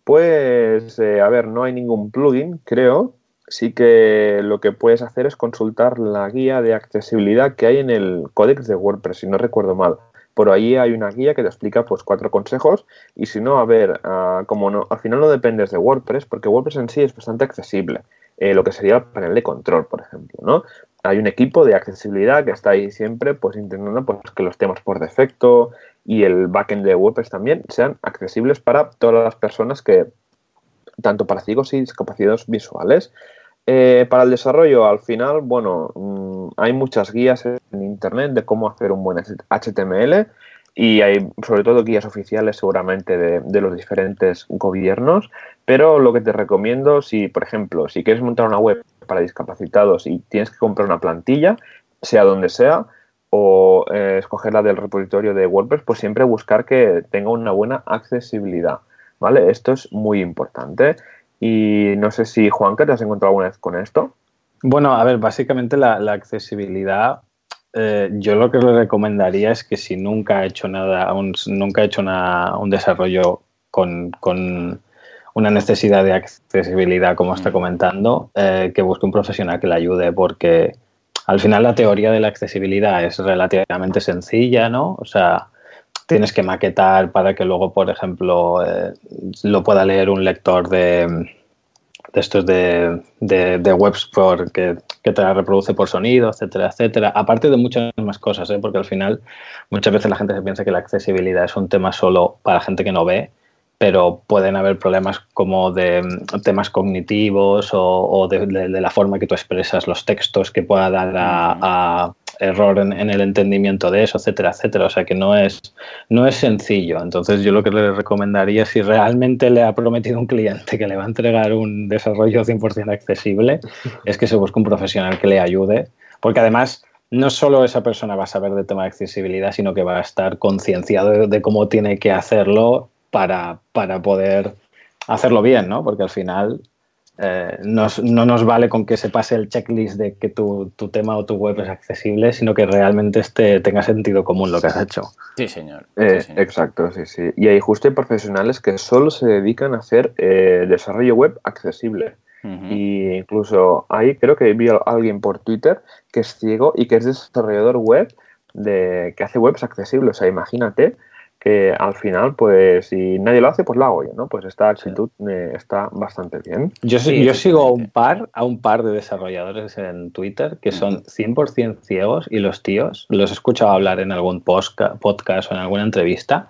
Pues, eh, a ver, no hay ningún plugin, creo. Sí que lo que puedes hacer es consultar la guía de accesibilidad que hay en el códex de WordPress, si no recuerdo mal. Por ahí hay una guía que te explica pues cuatro consejos y si no, a ver, ah, como no, al final no dependes de WordPress, porque WordPress en sí es bastante accesible. Eh, lo que sería el panel de control, por ejemplo, ¿no? Hay un equipo de accesibilidad que está ahí siempre pues intentando pues, que los temas por defecto y el backend de WordPress también sean accesibles para todas las personas que, tanto para ciegos y discapacitados visuales. Eh, para el desarrollo, al final, bueno, mm, hay muchas guías en Internet de cómo hacer un buen HTML y hay sobre todo guías oficiales seguramente de, los diferentes gobiernos, pero lo que te recomiendo, si por ejemplo, si quieres montar una web para discapacitados y tienes que comprar una plantilla, sea donde sea, o eh, escogerla del repositorio de WordPress, pues siempre buscar que tenga una buena accesibilidad, ¿vale? Esto es muy importante. Y no sé si, Juan, ¿qué te has encontrado alguna vez con esto? Bueno, a ver, básicamente la, accesibilidad, eh, yo lo que le recomendaría es que si nunca ha hecho nada, nunca ha hecho un desarrollo con, una necesidad de accesibilidad, como está mm. comentando, eh, que busque un profesional que le ayude, porque al final la teoría de la accesibilidad es relativamente sencilla, ¿no? O sea, tienes que maquetar para que luego, por ejemplo, eh, lo pueda leer un lector de, estos de, de, webs por, que, te la reproduce por sonido, etcétera, etcétera. Aparte de muchas más cosas, ¿eh? porque al final muchas veces la gente se piensa que la accesibilidad es un tema solo para gente que no ve, pero pueden haber problemas como de temas cognitivos o, de, la forma que tú expresas los textos que pueda dar a error en, el entendimiento de eso, etcétera, etcétera. O sea que no es, no es sencillo. Entonces yo lo que le recomendaría, si realmente le ha prometido un cliente que le va a entregar un desarrollo 100% accesible, es que se busque un profesional que le ayude. Porque además no solo esa persona va a saber de tema de accesibilidad, sino que va a estar concienciado de, cómo tiene que hacerlo para, para poder hacerlo bien, ¿no? Porque al final eh, no nos vale con que se pase el checklist de que tu, tema o tu web es accesible, sino que realmente este, tenga sentido común lo que has hecho. Sí, señor. Eh, exacto, sí, sí. Y hay justo profesionales que solo se dedican a hacer eh, desarrollo web accesible. Y incluso ahí creo que vi a alguien por Twitter que es ciego y que es desarrollador web de que hace webs accesibles. O sea, imagínate que al final, pues si nadie lo hace, pues lo hago yo, ¿no? Pues esta actitud eh, está bastante bien. Yo, yo sigo a un par, a un par de desarrolladores en Twitter que son 100% ciegos y los tíos, los he escuchado hablar en algún podcast o en alguna entrevista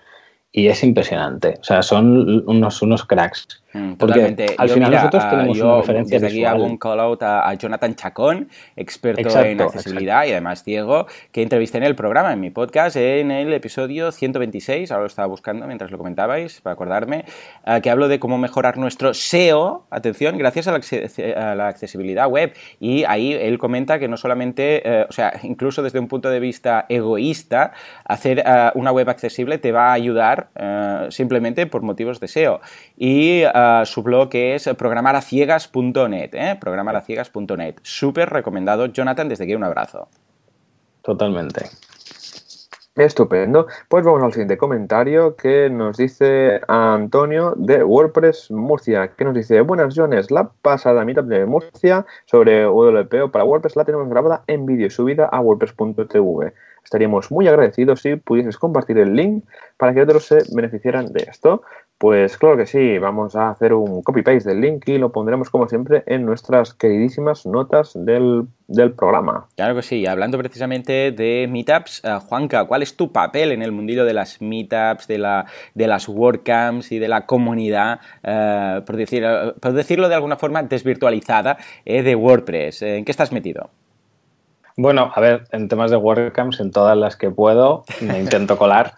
y es impresionante. O sea, son unos, unos cracks. Mm, totalmente. al final nosotros tenemos una referencia desde aquí hago un call out a, Jonathan Chacón, experto en accesibilidad y además ciego, que entrevisté en el programa, en mi podcast, en el episodio 126, ahora lo estaba buscando mientras lo comentabais, para acordarme, eh, que hablo de cómo mejorar nuestro SEO, atención, gracias a la, accesibilidad web. Y ahí él comenta que no solamente, eh, o sea, incluso desde un punto de vista egoísta, hacer eh, una web accesible te va a ayudar simplemente por motivos de SEO. Y su blog es programaraciegas.net, ¿eh? programaraciegas.net. Súper recomendado, Jonathan, desde aquí un abrazo. Totalmente. Estupendo. Pues vamos al siguiente comentario que nos dice Antonio de WordPress Murcia, que nos dice, buenas Jones, la pasada mitad de Murcia sobre WPO para WordPress la tenemos grabada en vídeo subida a wordpress.tv. Estaríamos muy agradecidos si pudieses compartir el link para que otros se beneficiaran de esto. Pues claro que sí, vamos a hacer un copy-paste del link y lo pondremos como siempre en nuestras queridísimas notas del, programa. Claro que sí, hablando precisamente de meetups, uh, Juanca, ¿cuál es tu papel en el mundillo de las meetups, de, la, de las WordCamps y de la comunidad, eh, por, decir, por decirlo de alguna forma, desvirtualizada eh, de WordPress? ¿En qué estás metido? Bueno, a ver, en temas de WordCamps, en todas las que puedo, me intento colar.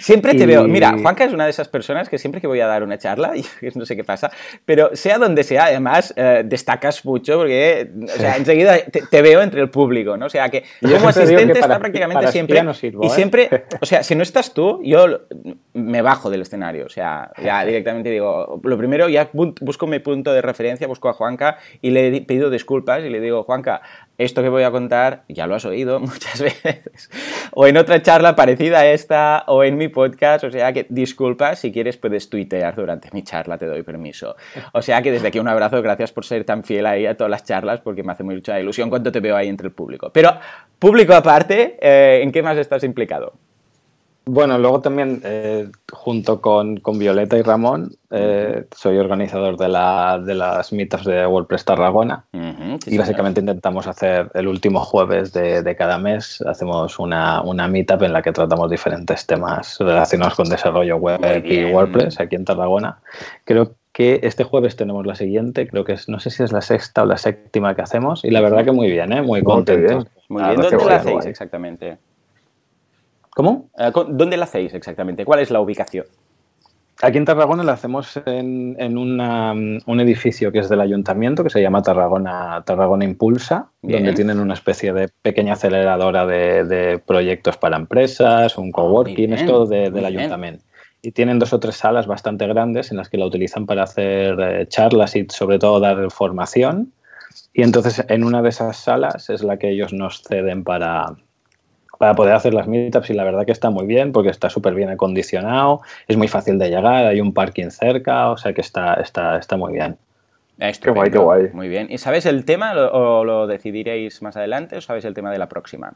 siempre te veo. Mira, Juanca es una de esas personas que siempre que voy a dar una charla, y no sé qué pasa, pero sea donde sea, además, eh, destacas mucho porque, o sea, enseguida te, veo entre el público, ¿no? O sea, que como asistente está prácticamente siempre. y ¿eh? siempre, o sea, si no estás tú, yo me bajo del escenario. O sea, ya directamente digo, lo primero, ya busco mi punto de referencia, busco a Juanca y le he pedido disculpas y le digo, Juanca, esto que voy a contar ya lo has oído muchas veces, o en otra charla parecida a esta, o en mi podcast, o sea que disculpa, si quieres puedes tuitear durante mi charla, te doy permiso. O sea que desde aquí un abrazo, gracias por ser tan fiel ahí a todas las charlas, porque me hace mucha ilusión cuando te veo ahí entre el público. Pero, público aparte, eh, ¿en qué más estás implicado? Bueno, luego también, eh, junto con, Violeta y Ramón, eh, soy organizador de, la, de las meetups de WordPress Tarragona. y básicamente intentamos hacer el último jueves de, cada mes, hacemos una, una, meetup en la que tratamos diferentes temas relacionados con desarrollo web y WordPress aquí en Tarragona. Creo que este jueves tenemos la siguiente, creo que es, no sé si es la sexta o la séptima que hacemos, y la verdad que muy bien, ¿eh? muy contentos. Muy bien, ¿dónde la hacéis exactamente? ¿Cómo? Eh, ¿Dónde la hacéis exactamente? ¿Cuál es la ubicación? Aquí en Tarragona la hacemos en, un edificio que es del ayuntamiento, que se llama Tarragona, Tarragona Impulsa, donde tienen una especie de pequeña aceleradora de, proyectos para empresas, un ah, coworking, es todo del ayuntamiento. Y tienen dos o tres salas bastante grandes en las que la utilizan para hacer eh, charlas y sobre todo dar formación. Y entonces en una de esas salas es la que ellos nos ceden para, para poder hacer las meetups y la verdad que está muy bien porque está súper bien acondicionado, es muy fácil de llegar, hay un parking cerca, o sea que está, está, está muy bien. Qué guay, qué guay. Muy bien. ¿Y sabes el tema o lo decidiréis más adelante o sabes el tema de la próxima?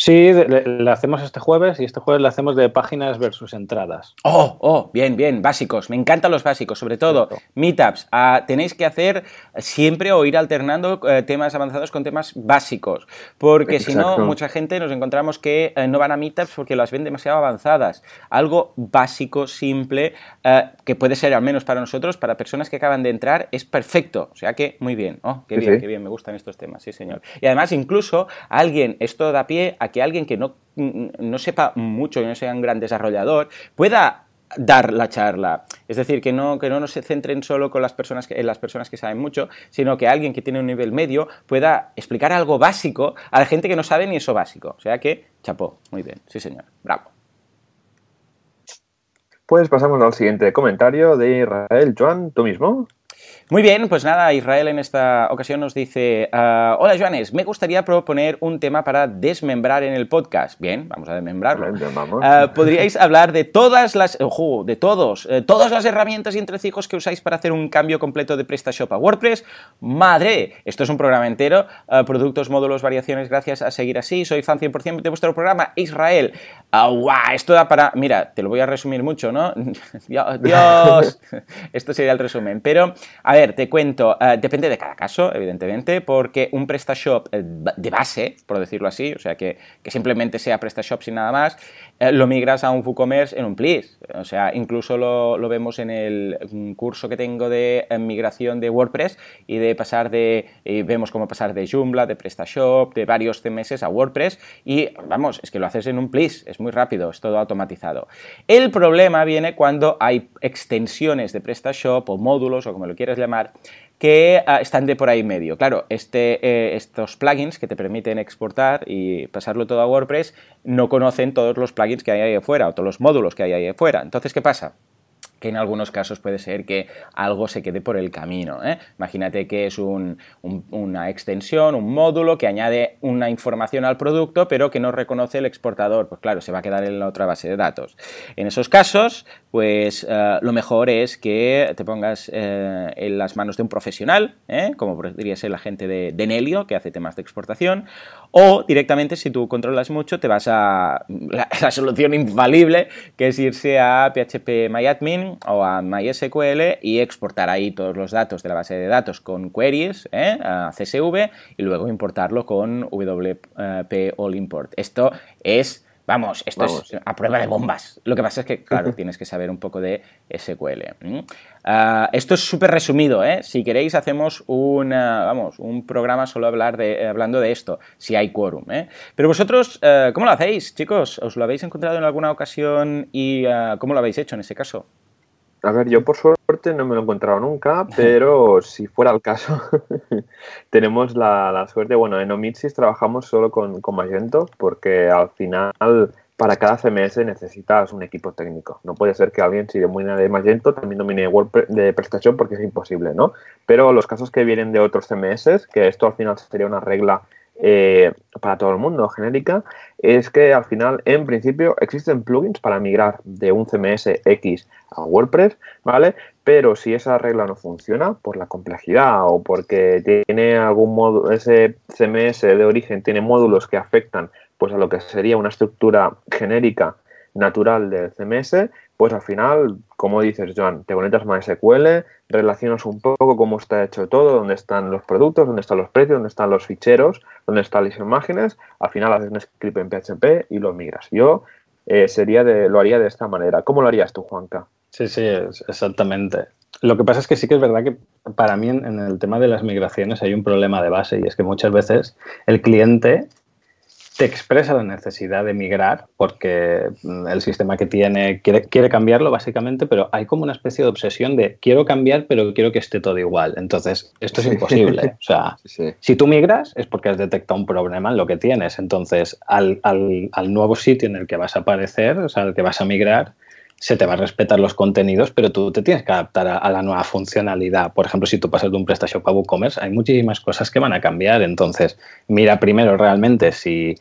Sí, le, hacemos este jueves y este jueves le hacemos de páginas versus entradas. Oh, oh, bien, bien, básicos. Me encantan los básicos, sobre todo meetups. Ah, tenéis que hacer siempre o ir alternando eh, temas avanzados con temas básicos, porque si no, mucha gente nos encontramos que eh, no van a meetups porque las ven demasiado avanzadas. Algo básico, simple, eh, que puede ser al menos para nosotros, para personas que acaban de entrar, es perfecto. O sea que, muy bien. Oh, qué bien, qué bien, me gustan estos temas, sí, señor. Y además, incluso alguien, esto da pie a que alguien que no, no sepa mucho, y no sea un gran desarrollador, pueda dar la charla. Es decir, que no, que no se centren solo con las personas que, en las personas que saben mucho, sino que alguien que tiene un nivel medio pueda explicar algo básico a la gente que no sabe ni eso básico. O sea que, chapó, muy bien, sí señor, bravo. Pues pasamos al siguiente comentario de Israel. Joan, ¿tú mismo? Muy bien, pues nada, Israel en esta ocasión nos dice, ah, hola Joanes, me gustaría proponer un tema para desmembrar en el podcast. Bien, vamos a desmembrarlo. Ah, Podríais hablar de todas las, ojo, de todos, eh, todas las herramientas y entrecijos que usáis para hacer un cambio completo de PrestaShop a WordPress. Madre, esto es un programa entero, ah, productos, módulos, variaciones, gracias a seguir así. Soy fan 100% de vuestro programa, Israel. ¡Guau! Esto da para, mira, te lo voy a resumir mucho, ¿no? Dios, esto sería el resumen, pero... A ver, te cuento, eh, depende de cada caso, evidentemente, porque un PrestaShop eh, de base, por decirlo así, o sea, que, simplemente sea PrestaShop sin nada más, lo migras a un WooCommerce en un plis. O sea, incluso lo, vemos en el curso que tengo de migración de WordPress y de pasar de, vemos cómo pasar de Joomla, de PrestaShop, de varios CMS a WordPress y vamos, es que lo haces en un plis, es muy rápido, es todo automatizado. El problema viene cuando hay extensiones de PrestaShop o módulos o como lo quieras llamar, que ah, están de por ahí medio. Claro, este, eh, estos plugins que te permiten exportar y pasarlo todo a WordPress no conocen todos los plugins que hay ahí afuera o todos los módulos que hay ahí afuera. Entonces, ¿qué pasa? Que en algunos casos puede ser que algo se quede por el camino. ¿eh? Imagínate que es una extensión, un módulo que añade una información al producto, pero que no reconoce el exportador. Pues claro, se va a quedar en la otra base de datos. En esos casos, pues eh, lo mejor es que te pongas eh, en las manos de un profesional, como podría ser la gente de, de Nelio, que hace temas de exportación, o directamente, si tú controlas mucho, te vas a la, solución infalible, que es irse a PHP MyAdmin o a MySQL y exportar ahí todos los datos de la base de datos con queries, ¿eh? a CSV, y luego importarlo con WP All Import. Esto es Vamos, esto es a prueba de bombas. Lo que pasa es que, claro, tienes que saber un poco de SQL. Ah, esto es súper resumido, ¿eh? Si queréis, hacemos vamos, un programa solo hablar de, hablando de esto, si hay quórum. ¿eh? Pero vosotros, eh, ¿cómo lo hacéis, chicos? ¿Os lo habéis encontrado en alguna ocasión y ah, cómo lo habéis hecho en ese caso? A ver, yo por suerte no me lo he encontrado nunca, pero si fuera el caso, tenemos la, suerte. Bueno, en Omitsis trabajamos solo con, con Magento porque al final para cada CMS necesitas un equipo técnico. No puede ser que alguien, si domina de Magento, también domine WordPress de prestación porque es imposible, ¿no? Pero los casos que vienen de otros CMS, que esto al final sería una regla eh, para todo el mundo genérica, es que al final, en principio, existen plugins para migrar de un CMS X a WordPress, ¿vale? Pero si esa regla no funciona por la complejidad o porque tiene algún modo, ese CMS de origen tiene módulos que afectan pues a lo que sería una estructura genérica natural del CMS, pues al final, como dices, Joan, te conectas a MySQL, relacionas un poco cómo está hecho todo, dónde están los productos, dónde están los precios, dónde están los ficheros, dónde están las imágenes, al final haces un script en PHP y lo migras. Yo eh, sería de, lo haría de esta manera. ¿Cómo lo harías tú, Juanca? Sí, sí, exactamente. Lo que pasa es que sí que es verdad que para mí en, el tema de las migraciones hay un problema de base y es que muchas veces el cliente te expresa la necesidad de migrar porque mm, el sistema que tiene quiere, quiere, cambiarlo básicamente, pero hay como una especie de obsesión de quiero cambiar pero quiero que esté todo igual. Entonces, esto es imposible. O sea, si tú migras es porque has detectado un problema en lo que tienes. Entonces, al, al, al nuevo sitio en el que vas a aparecer, o sea, al que vas a migrar, se te va a respetar los contenidos, pero tú te tienes que adaptar a, la nueva funcionalidad. Por ejemplo, si tú pasas de un PrestaShop a WooCommerce, hay muchísimas cosas que van a cambiar. Entonces, mira primero realmente si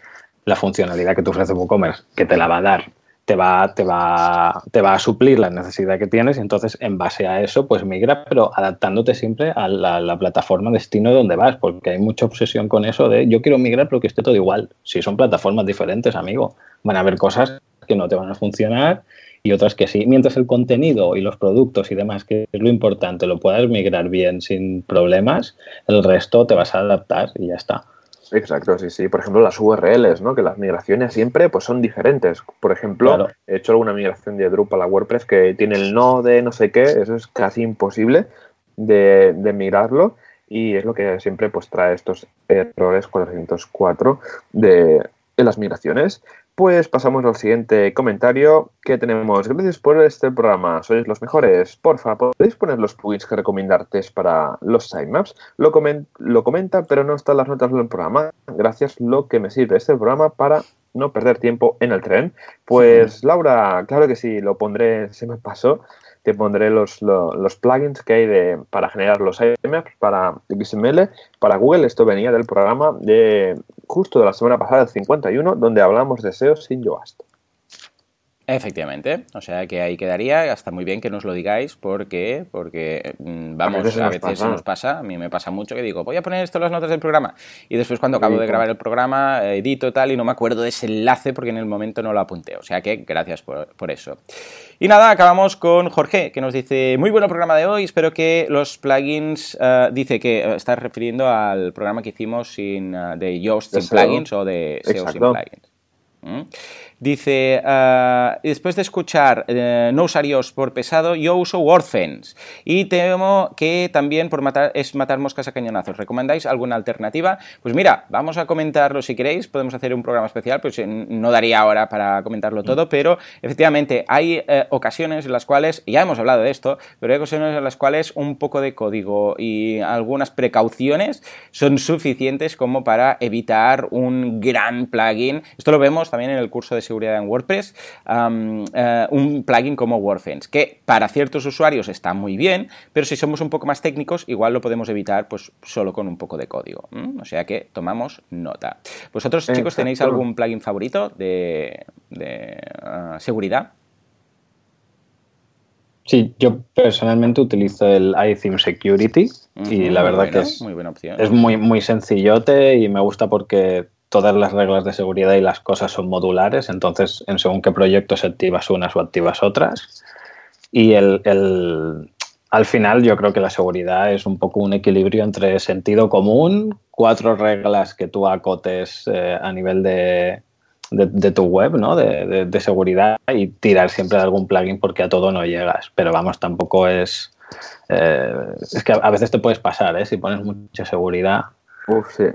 la funcionalidad que te ofrece WooCommerce, que te la va a dar, te va, te va, te va a suplir la necesidad que tienes y entonces en base a eso, pues migra, pero adaptándote siempre a la, la plataforma destino de donde vas, porque hay mucha obsesión con eso de yo quiero migrar pero que esté todo igual. Si son plataformas diferentes, amigo, van a haber cosas que no te van a funcionar y otras que sí. Mientras el contenido y los productos y demás, que es lo importante, lo puedas migrar bien sin problemas, el resto te vas a adaptar y ya está. Exacto, sí, sí. Por ejemplo, las URLs, ¿no? Que las migraciones siempre pues, son diferentes. Por ejemplo, he hecho alguna migración de Drupal a WordPress que tiene el no de no sé qué, eso es casi imposible de, de migrarlo y es lo que siempre pues trae estos errores 404 de, de las migraciones. Pues pasamos al siguiente comentario que tenemos. Gracias por este programa, sois los mejores. Porfa, ¿podéis poner los plugins que recomendarte para los sitemaps? Lo, lo comenta, pero no están las notas del programa. Gracias, lo que me sirve este programa para no perder tiempo en el tren. Pues Laura, claro que sí, lo pondré, se me pasó te pondré los, los, plugins que hay de, para generar los sitemaps para XML, para Google. Esto venía del programa de justo de la semana pasada, el 51, donde hablamos de SEO sin Yoast. Efectivamente, o sea que ahí quedaría, está muy bien que nos lo digáis, porque, porque mm, vamos, a veces, nos pasa, a mí me pasa mucho que digo, voy a poner esto en las notas del programa, y después cuando acabo de grabar el programa, edito tal, y no me acuerdo de ese enlace porque en el momento no lo apunté, o sea que gracias por, por eso. Y nada, acabamos con Jorge, que nos dice, muy buen programa de hoy, espero que los plugins, uh, dice que uh, está refiriendo al programa que hicimos sin, uh, de Yoast sin plugins o de SEO sin plugins. ¿Mm? Dice, uh, después de escuchar uh, no usar Yoast por pesado, yo uso WordFence y temo que también por matar, es matar moscas a cañonazos. ¿Recomendáis alguna alternativa? Pues mira, vamos a comentarlo si queréis, podemos hacer un programa especial, pues no daría ahora para comentarlo todo, pero efectivamente hay uh, ocasiones en las cuales, ya hemos hablado de esto, pero hay ocasiones en las cuales un poco de código y algunas precauciones son suficientes como para evitar un gran plugin. Esto lo vemos también en el curso de seguridad en WordPress, eh, un plugin como WordFence, que para ciertos usuarios está muy bien, pero si somos un poco más técnicos, igual lo podemos evitar pues solo con un poco de código. O sea que tomamos nota. ¿Vosotros, chicos, tenéis algún plugin favorito de, ah, seguridad? Sí, yo personalmente utilizo el iTheme Security y la verdad que es, muy, buena opción. es muy, muy sencillote y me gusta porque todas las reglas de seguridad y las cosas son modulares, entonces en según qué proyectos activas unas o activas otras. Y el, el, al final yo creo que la seguridad es un poco un equilibrio entre sentido común, cuatro reglas que tú acotes eh, a nivel de, de, tu web, ¿no? De, de, seguridad y tirar siempre de algún plugin porque a todo no llegas. Pero vamos, tampoco es... Eh, es que a veces te puedes pasar, ¿eh? Si pones mucha seguridad. Uf, sí.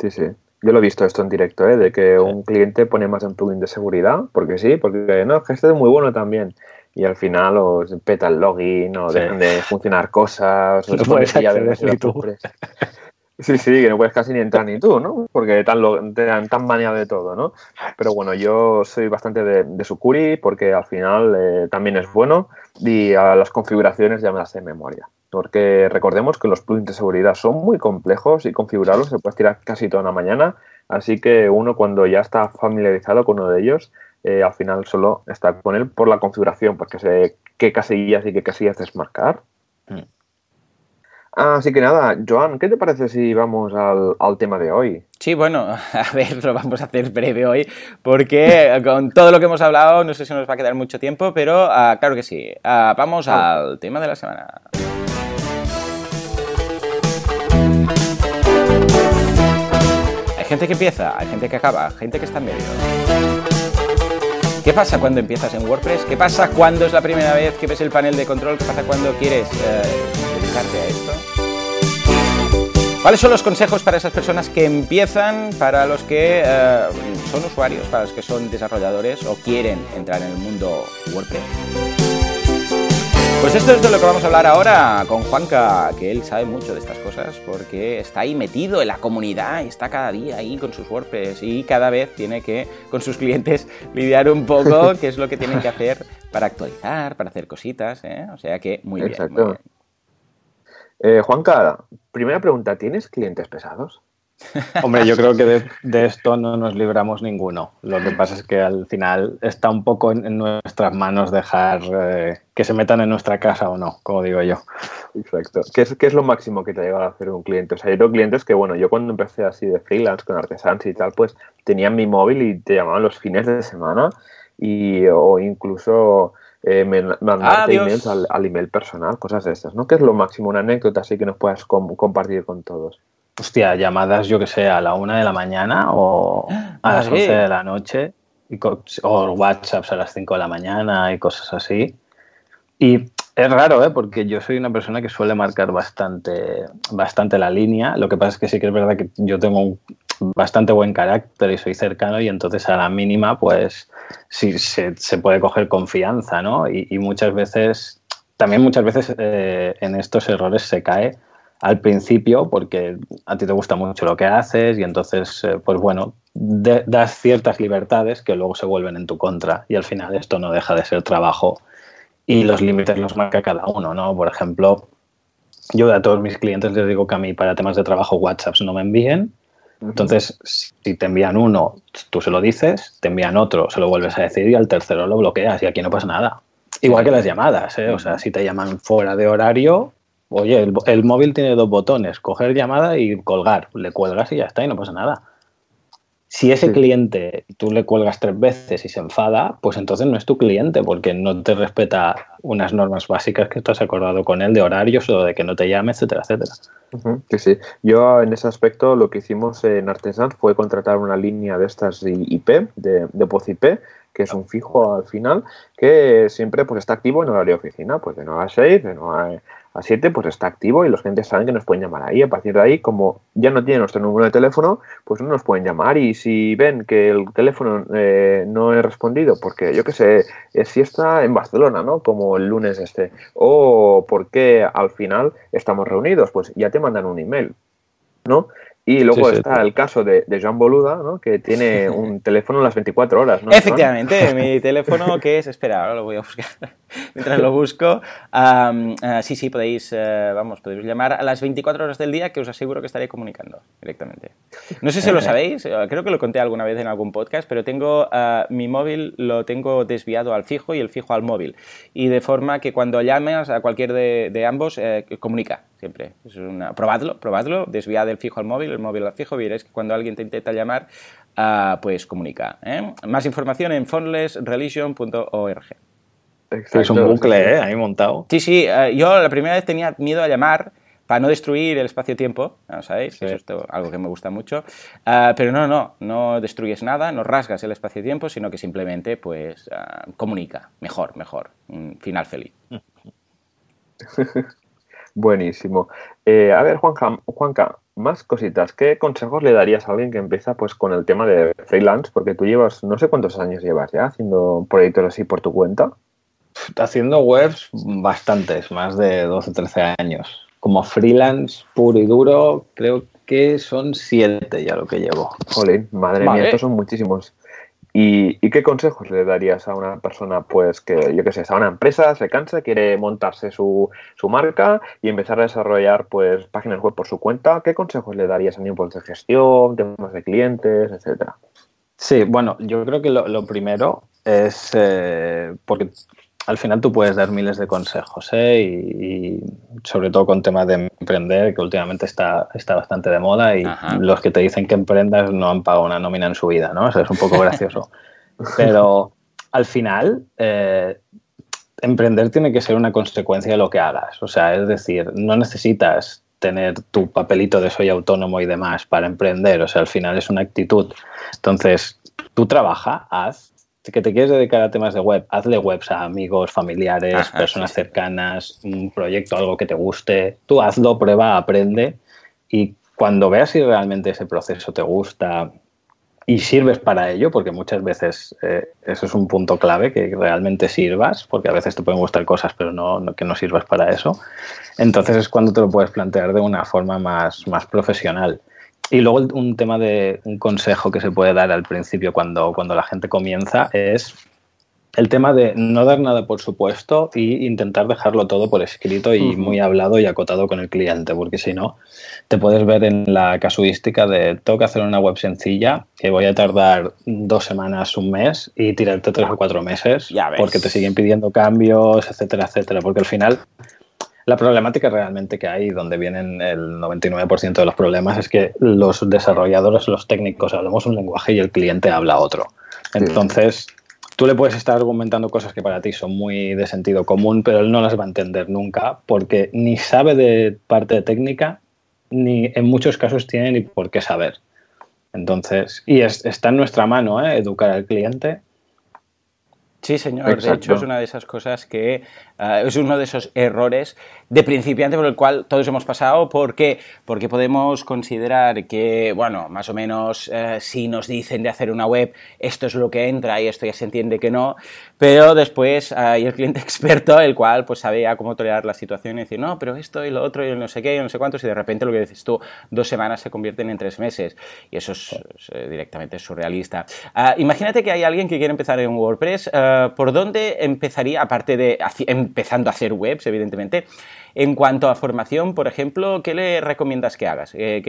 Sí, sí. Yo lo he visto esto en directo, ¿eh? de que un cliente pone más en plugin de seguridad, porque sí, porque no, que este es muy bueno también. Y al final os peta el login o dejan de funcionar cosas, no tú. Sí, sí, que no puedes casi ni entrar ni tú, ¿no? Porque tan, lo, te dan tan manía de todo, ¿no? Pero bueno, yo soy bastante de, de Sucuri porque al final eh, también es bueno y a las configuraciones ya me las sé de memoria. Porque recordemos que los plugins de seguridad son muy complejos y configurarlos se puede tirar casi toda una mañana. Así que uno cuando ya está familiarizado con uno de ellos, eh, al final solo está con él por la configuración, porque sé qué casillas y qué casillas desmarcar. Así que nada, Joan, ¿qué te parece si vamos al, tema de hoy? Sí, bueno, a ver, lo vamos a hacer breve hoy, porque con todo lo que hemos hablado, no sé si nos va a quedar mucho tiempo, pero uh, claro que sí. Uh, vamos al tema de la semana. Hay gente que empieza, hay gente que acaba, gente que está en medio. ¿Qué pasa cuando empiezas en WordPress? ¿Qué pasa cuando es la primera vez que ves el panel de control? ¿Qué pasa cuando quieres eh, a esto. ¿Cuáles son los consejos para esas personas que empiezan, para los que eh, son usuarios, para los que son desarrolladores o quieren entrar en el mundo WordPress? Pues esto es de lo que vamos a hablar ahora con Juanca, que él sabe mucho de estas cosas porque está ahí metido en la comunidad, está cada día ahí con sus WordPress y cada vez tiene que con sus clientes lidiar un poco qué es lo que tienen que hacer para actualizar, para hacer cositas, ¿eh? o sea que muy bien. Muy bien. Eh, Juanca, primera pregunta, ¿tienes clientes pesados? Hombre, yo creo que de, esto no nos libramos ninguno. Lo que pasa es que al final está un poco en, nuestras manos dejar eh, que se metan en nuestra casa o no, como digo yo. Exacto. ¿Qué es, qué es lo máximo que te ha llegado a hacer un cliente? O sea, yo tengo clientes que, bueno, yo cuando empecé así de freelance con artesanos y tal, pues tenían mi móvil y te llamaban los fines de semana y, o incluso eh, mandarte emails al, email personal, cosas de esas, ¿no? Que es lo máximo, una anécdota así que nos puedas compartir con todos. Hostia, llamadas, yo que sé, a la una de la mañana o a las once de la noche, y o WhatsApps a las cinco de la mañana y cosas así. Y es raro, ¿eh? porque yo soy una persona que suele marcar bastante, bastante la línea. Lo que pasa es que sí que es verdad que yo tengo un bastante buen carácter y soy cercano y entonces a la mínima pues sí se, puede coger confianza, ¿no? Y, muchas veces, también muchas veces eh, en estos errores se cae al principio porque a ti te gusta mucho lo que haces y entonces, eh, pues bueno, das ciertas libertades que luego se vuelven en tu contra y al final esto no deja de ser trabajo y los límites los marca cada uno, ¿no? Por ejemplo, yo a todos mis clientes les digo que a mí para temas de trabajo WhatsApps no me envíen entonces, si te envían uno, tú se lo dices, te envían otro, se lo vuelves a decir y al tercero lo bloqueas y aquí no pasa nada. Igual que las llamadas, ¿eh? o sea, si te llaman fuera de horario, oye, el, móvil tiene dos botones, coger llamada y colgar, le cuelgas y ya está y no pasa nada. Si ese cliente tú le cuelgas tres veces y se enfada, pues entonces no es tu cliente porque no te respeta unas normas básicas que tú has acordado con él de horarios o de que no te llame, etcétera, etcétera. sí, sí. Yo en ese aspecto lo que hicimos en Artesan fue contratar una línea de estas IP, de, de IP, que es un fijo al final, que siempre pues está activo en horario de oficina, pues de 9 a 6, de 9 a 7, pues está activo y los clientes saben que nos pueden llamar ahí. A partir de ahí, como ya no tienen nuestro número de teléfono, pues no nos pueden llamar y si ven que el teléfono eh, no he respondido, porque yo qué sé, es fiesta en Barcelona, ¿no? Como el lunes este, o porque al final estamos reunidos, pues ya te mandan un email, ¿no? Y luego está el caso de, de, Joan Boluda, ¿no? que tiene un teléfono las 24 horas. ¿no? Efectivamente, mi teléfono que es, espera, ahora lo voy a buscar mientras lo busco. Uh, sí, sí, podéis, uh, vamos, podéis llamar a las 24 horas del día que os aseguro que estaré comunicando directamente. No sé si lo sabéis, eh, creo que lo conté alguna vez en algún podcast, pero tengo uh, mi móvil lo tengo desviado al fijo y el fijo al móvil. Y de forma que cuando llames a cualquier de, de ambos, eh, comunica siempre. Es una, probadlo, probadlo, desviad el fijo al móvil, el móvil al fijo, veréis que cuando alguien te intenta llamar, uh, pues comunica. ¿eh? Más información en phonelessreligion.org. Es un bucle, ¿eh? Ahí montado. Sí, sí. Uh, yo la primera vez tenía miedo a llamar para no destruir el espacio-tiempo, ¿no sabéis? Eso es algo que me gusta mucho. Uh, pero no, no, no destruyes nada, no rasgas el espacio-tiempo, sino que simplemente, pues, comunica. Mejor, mejor. Un final feliz. Buenísimo. Eh, a ver, Juanca, Juanca, más cositas. ¿Qué consejos le darías a alguien que empieza pues con el tema de freelance? Porque tú llevas, no sé cuántos años llevas ya haciendo proyectos así por tu cuenta. Haciendo webs bastantes, más de 12, 13 años. Como freelance puro y duro, creo que son siete ya lo que llevo. Jolín, madre mía, estos son muchísimos. ¿Y, qué consejos le darías a una persona, pues, que, yo qué sé, a una empresa, se cansa, quiere montarse su, marca y empezar a desarrollar, pues, páginas web por su cuenta? ¿Qué consejos le darías a nivel de gestión, temas de clientes, etcétera? Sí, bueno, yo creo que lo, primero es, eh, porque al final tú puedes dar miles de consejos, ¿eh? y, sobre todo con temas de emprender, que últimamente está, está bastante de moda, y los que te dicen que emprendas no han pagado una nómina en su vida, ¿no? Es un poco gracioso. Pero al final, eh, emprender tiene que ser una consecuencia de lo que hagas. O sea, es decir, no necesitas tener tu papelito de soy autónomo y demás para emprender. O sea, al final es una actitud. Entonces, tú trabaja, haz, que te quieres dedicar a temas de web, hazle webs a amigos, familiares, personas cercanas, un proyecto, algo que te guste. Tú hazlo, prueba, aprende y cuando veas si realmente ese proceso te gusta y sirves para ello, porque muchas veces eh, eso es un punto clave, que realmente sirvas, porque a veces te pueden gustar cosas, pero no, que no sirvas para eso, entonces es cuando te lo puedes plantear de una forma más, más profesional. Y luego un tema de un consejo que se puede dar al principio cuando, cuando la gente comienza es el tema de no dar nada por supuesto y intentar dejarlo todo por escrito y muy hablado y acotado con el cliente, porque si no, te puedes ver en la casuística de tengo que hacer una web sencilla que voy a tardar dos semanas, un mes y tirarte tres o cuatro meses porque te siguen pidiendo cambios, etcétera, etcétera, porque al final la problemática realmente que hay, donde vienen el 99% de los problemas, es que los desarrolladores, los técnicos, hablamos un lenguaje y el cliente habla otro. Entonces, tú le puedes estar argumentando cosas que para ti son muy de sentido común, pero él no las va a entender nunca porque ni sabe de parte técnica, ni en muchos casos tiene ni por qué saber. Entonces, y está en nuestra mano ¿eh? educar al cliente Sí, señor. De hecho, es una de esas cosas que eh, es uno de esos errores de principiante por el cual todos hemos pasado. ¿Por qué? Porque podemos considerar que, bueno, más o menos eh, si nos dicen de hacer una web, esto es lo que entra y esto ya se entiende que no. Pero después hay el cliente experto, el cual pues sabía cómo tolerar la situación y decir, no, pero esto y lo otro y no sé qué y no sé cuántos. Y de repente lo que dices tú, dos semanas se convierten en tres meses. Y eso es, eh, directamente surrealista. Ah, imagínate que hay alguien que quiere empezar en WordPress. ¿por dónde empezaría, aparte de empezando a hacer webs, evidentemente? En cuanto a formación, por ejemplo, ¿qué le recomiendas que hagas? Eh,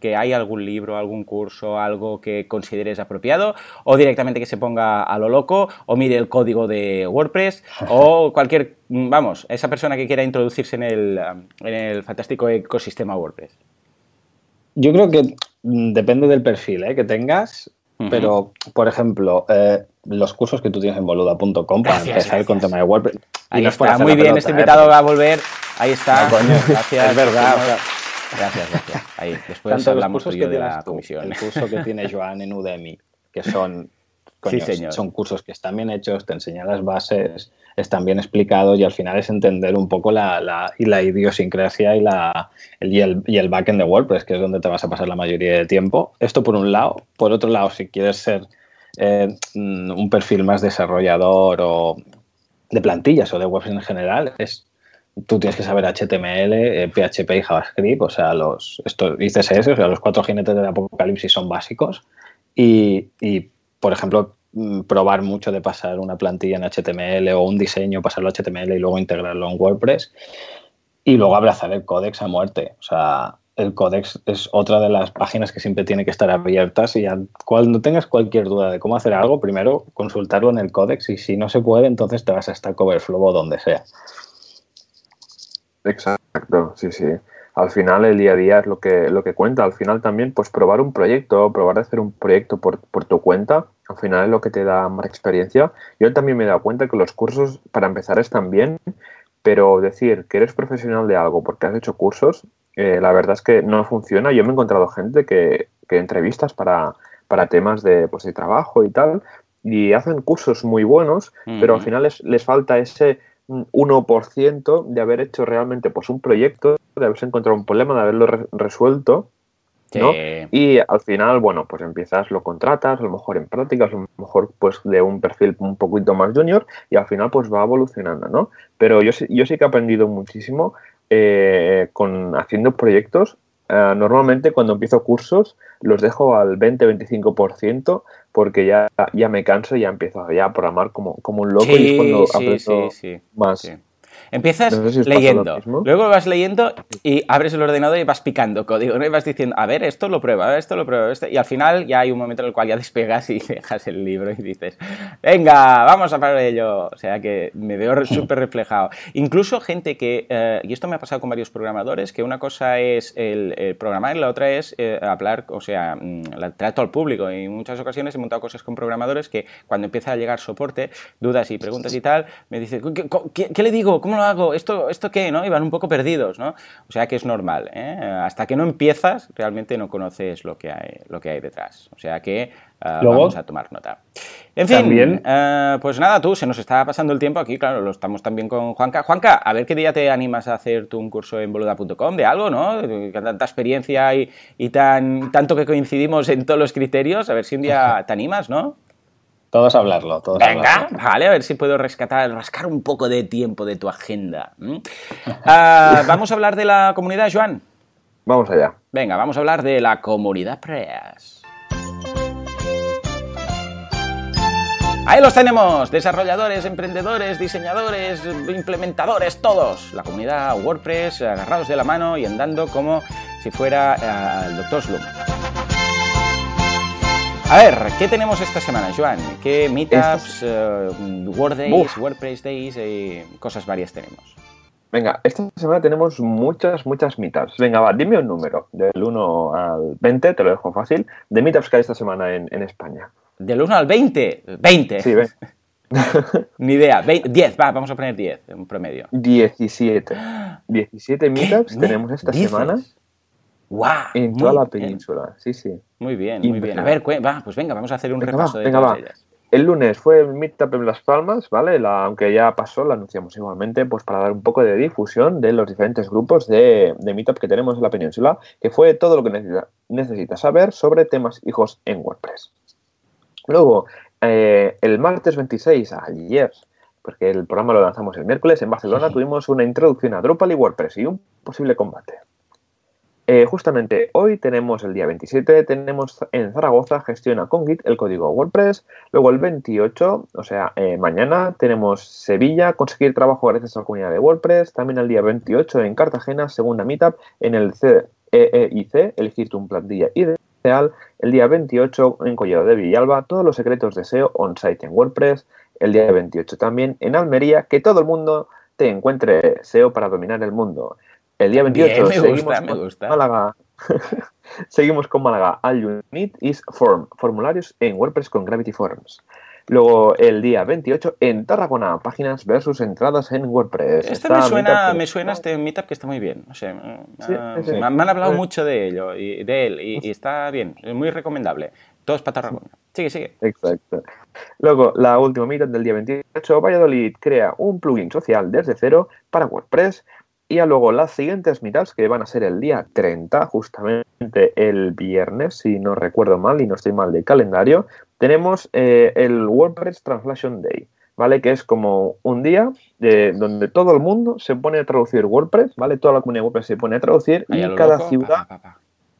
que, hay algún libro, algún curso, algo que consideres apropiado? ¿O directamente que se ponga a lo loco? ¿O mire el código de WordPress? ¿O cualquier, vamos, esa persona que quiera introducirse en el, en el fantástico ecosistema WordPress? Yo creo que mm, depende del perfil ¿eh? que tengas. Pero, por ejemplo, eh, los cursos que tú tienes en boluda.com para empezar con tema de WordPress. Ahí está, muy bien, este ¿eh? invitado va a volver. Ahí está. Gracias. Es verdad. Gracias, gracias. Ahí, después hablamos tú de la comisión. El curso que tiene Joan en Udemy, que son, son cursos que están bien hechos, te enseñan las bases, están bien explicados y al final es entender un poco la, la, y la idiosincrasia y, la, el, y, el, y el backend de WordPress, que es donde te vas a pasar la mayoría de tiempo. Esto por un lado. Por otro lado, si quieres ser eh, un perfil más desarrollador o de plantillas o de webs en general, es tú tienes que saber HTML, PHP eh, y JavaScript, o sea, los esto, y CSS, o sea, los cuatro jinetes del apocalipsis son básicos. Y, y, por ejemplo, mm, probar mucho de pasar una plantilla en HTML o un diseño, pasarlo a HTML y luego integrarlo en WordPress. Y luego abrazar el códex a muerte. O sea, el Codex es otra de las páginas que siempre tiene que estar abiertas y cuando tengas cualquier duda de cómo hacer algo, primero consultarlo en el Codex y si no se puede, entonces te vas a Stack Overflow o donde sea. Exacto, sí, sí. Al final el día a día es lo que, lo que cuenta. Al final también, pues probar un proyecto, probar de hacer un proyecto por, por tu cuenta, al final es lo que te da más experiencia. Yo también me he dado cuenta que los cursos, para empezar, están bien, pero decir que eres profesional de algo porque has hecho cursos eh, la verdad es que no funciona. Yo me he encontrado gente que, que entrevistas para, para temas de, pues, de trabajo y tal, y hacen cursos muy buenos, pero al final les, les falta ese 1% de haber hecho realmente pues, un proyecto, de haberse encontrado un problema, de haberlo resuelto. ¿no? Y al final, bueno, pues empiezas, lo contratas, a lo mejor en prácticas, a lo mejor pues de un perfil un poquito más junior y al final pues va evolucionando, ¿no? Pero yo, yo sí que he aprendido muchísimo eh, con haciendo proyectos eh, normalmente cuando empiezo cursos los dejo al 20-25% porque ya, ya me canso y ya empiezo ya a programar como, como un loco y es cuando aprendo más. Empiezas leyendo, luego vas leyendo y abres el ordenador y vas picando código, ¿no? Y vas diciendo, a ver, esto lo prueba, esto lo prueba, esto... y al final ya hay un momento en el cual ya despegas y dejas el libro y dices, venga, vamos a para ello. O sea que me veo súper reflejado. Incluso gente que, eh, y esto me ha pasado con varios programadores, que una cosa es el, programar y la otra es eh, hablar, o sea, mm, el trato al público. Y en muchas ocasiones he montado cosas con programadores que cuando empieza a llegar soporte, dudas y preguntas y tal, me dicen, ¿qué, qué le digo? ¿Cómo lo hago? ¿Esto, ¿Esto qué? ¿no? Y van un poco perdidos, ¿no? O sea que es normal. ¿eh? Hasta que no empiezas, realmente no conoces lo que hay, lo que hay detrás. O sea que uh, vamos a tomar nota. En fin, uh, pues nada, tú, se nos está pasando el tiempo aquí, claro, lo estamos también con Juanca. Juanca, a ver qué día te animas a hacer tú un curso en boluda.com de algo, ¿no? Tanta experiencia y, y tan, tanto que coincidimos en todos los criterios, a ver si un día te animas, ¿no? Todos a hablarlo. Todos Venga, vale, a ver si puedo rescatar, rascar un poco de tiempo de tu agenda. Ah, vamos a hablar de la comunidad, Joan. Vamos allá. Venga, vamos a hablar de la comunidad Preas. Ahí los tenemos, desarrolladores, emprendedores, diseñadores, implementadores, todos. La comunidad WordPress agarrados de la mano y andando como si fuera eh, el doctor Slum. A ver, ¿qué tenemos esta semana, Joan? ¿Qué meetups, uh, Word Days, WordPress Days y cosas varias tenemos? Venga, esta semana tenemos muchas, muchas meetups. Venga, va, dime un número, del 1 al 20, te lo dejo fácil, de meetups que hay esta semana en, España. ¿Del 1 al 20? 20. Sí, ve. Ni idea. 10, va, vamos a poner 10 en promedio. 17. 17 meetups tenemos esta semana. En toda la península, sí, sí. Muy bien, muy bien. A ver, va, pues venga, vamos a hacer un repaso de todas ellas. El lunes fue el Meetup en Las Palmas, ¿vale? La, aunque ya pasó, la anunciamos igualmente, pues para dar un poco de difusión de los diferentes grupos de, de Meetup que tenemos en la península, que fue todo lo que necesita, necesitas saber sobre temas hijos en WordPress. Luego, eh, el martes 26, ayer, porque el programa lo lanzamos el miércoles, en Barcelona tuvimos una introducción a Drupal y WordPress y un posible combate. Eh, justamente hoy tenemos el día 27, tenemos en Zaragoza gestiona con Git el código WordPress. Luego el 28, o sea, eh, mañana tenemos Sevilla, conseguir trabajo gracias a la comunidad de WordPress. También el día 28 en Cartagena, segunda meetup en el CEEIC, elegir un plantilla ideal. El día 28 en Collado de Villalba, todos los secretos de SEO on-site en WordPress. El día 28 también en Almería, que todo el mundo te encuentre SEO para dominar el mundo. El día 28 seguimos con Málaga. seguimos con Málaga. All you need is form. Formularios en WordPress con Gravity Forms. Luego el día 28 en Tarragona, páginas versus entradas en WordPress. Este me suena, me suena este meetup que está muy bien. Me, han hablado mucho de ello y de él y, está bien, es muy recomendable. Todo es para Tarragona. Sigue, sigue. Exacto. Luego, la última meetup del día 28, Valladolid crea un plugin social desde cero para WordPress y luego las siguientes meetups, que van a ser el día 30, justamente el viernes, si no recuerdo mal y no estoy mal de calendario, tenemos eh, el WordPress Translation Day, ¿vale? Que es como un día de, donde todo el mundo se pone a traducir WordPress, ¿vale? Toda la comunidad WordPress se pone a traducir y cada ciudad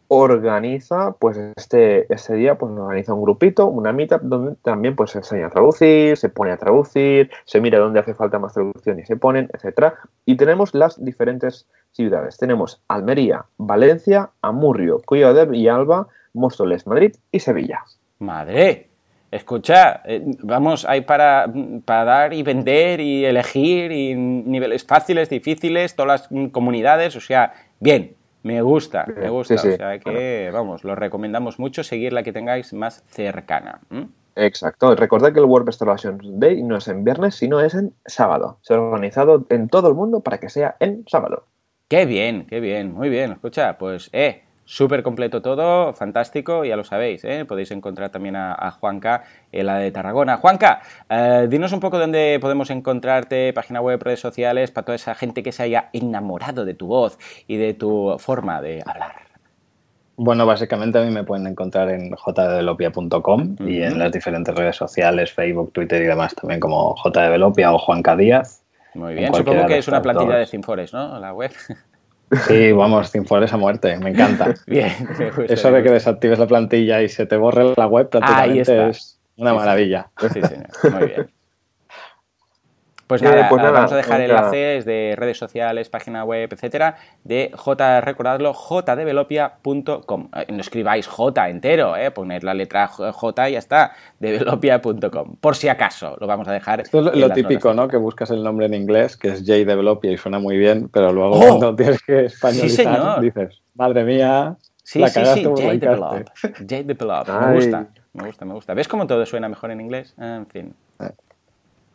organiza, pues este, este día, pues organiza un grupito, una meetup, donde también pues se enseña a traducir, se pone a traducir, se mira dónde hace falta más traducción y se ponen, etcétera. Y tenemos las diferentes ciudades. Tenemos Almería, Valencia, Amurrio, Cuyo de Villalba, Móstoles, Madrid y Sevilla. Madre, escucha, eh, vamos, hay para, para dar y vender y elegir y niveles fáciles, difíciles, todas las comunidades, o sea, bien, me gusta, me gusta. o sea que, vamos, lo recomendamos mucho seguir la que tengáis más cercana. Exacto. Recordad que el WordPress Installation Day no es en viernes, sino es en sábado. Se ha organizado en todo el mundo para que sea en sábado. Qué bien, qué bien, muy bien. Escucha, pues, eh, Súper completo todo, fantástico, ya lo sabéis, ¿eh? podéis encontrar también a, Juanca en la de Tarragona. Juanca, eh, dinos un poco dónde podemos encontrarte, página web, redes sociales, para toda esa gente que se haya enamorado de tu voz y de tu forma de hablar. Bueno, básicamente a mí me pueden encontrar en jdevelopia.com y en las diferentes redes sociales, Facebook, Twitter y demás, también como jdevelopia o Juanca Díaz. Muy bien, supongo que es una plantilla de Sinfores, ¿no? La web. Sí, vamos, Cinfores a muerte, me encanta. Bien, me Eso de que desactives la plantilla y se te borre la web prácticamente es una Sí, sí. maravilla. Sí, señor. Muy bien. Pues Eh, nada, pues nada, vamos a dejar enlaces de redes sociales, página web, etcétera, de J, recordadlo, jdevelopia.com. Eh, No escribáis J entero, eh, poned la letra J y ya está, developia.com. Por si acaso, lo vamos a dejar. Esto es lo, típico. ¿no? Que buscas el nombre en inglés, que es J Developia y suena muy bien, pero luego ¡Oh! cuando tienes que españolizar señor. dices, madre mía, Sí, la sí, sí, JDevelop. hincaste". JDevelop. Me gusta, me gusta, me gusta. ¿Ves cómo todo suena mejor en inglés? En fin.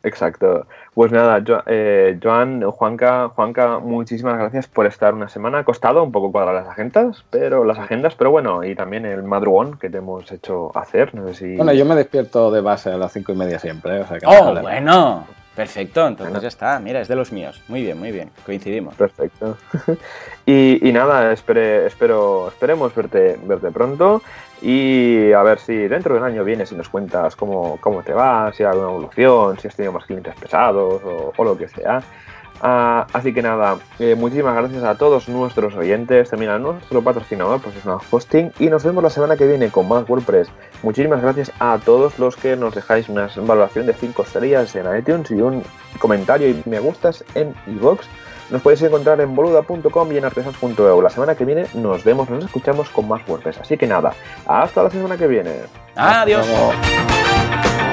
Exacto. Pues nada, Jo- eh, Joan, Juanca, Juanca, muchísimas gracias por estar una semana. Ha costado un poco cuadrar las agendas, pero las agendas, pero bueno, y también el madrugón que te hemos hecho hacer. No sé si. Bueno, yo me despierto de base a las cinco y media siempre, o sea que no Oh, bueno. Perfecto, entonces Bueno. ya está. Mira, es de los míos. Muy bien, muy bien. Coincidimos. Perfecto. y, y nada, espere, espero, esperemos verte, verte pronto y a ver si dentro de un año vienes y nos cuentas cómo, cómo te va, si hay alguna evolución, si has tenido más clientes pesados o, o lo que sea. Ah, así que nada, eh, muchísimas gracias a todos nuestros oyentes, también a nuestro patrocinador, Professional Hosting, y nos vemos la semana que viene con más WordPress. Muchísimas gracias a todos los que nos dejáis una valoración de 5 estrellas en iTunes y un comentario y me gustas en iVoox. Nos podéis encontrar en boluda.com y en artesans.eu. La semana que viene nos vemos, nos escuchamos con más WordPress. Así que nada, hasta la semana que viene. Adiós. Luego-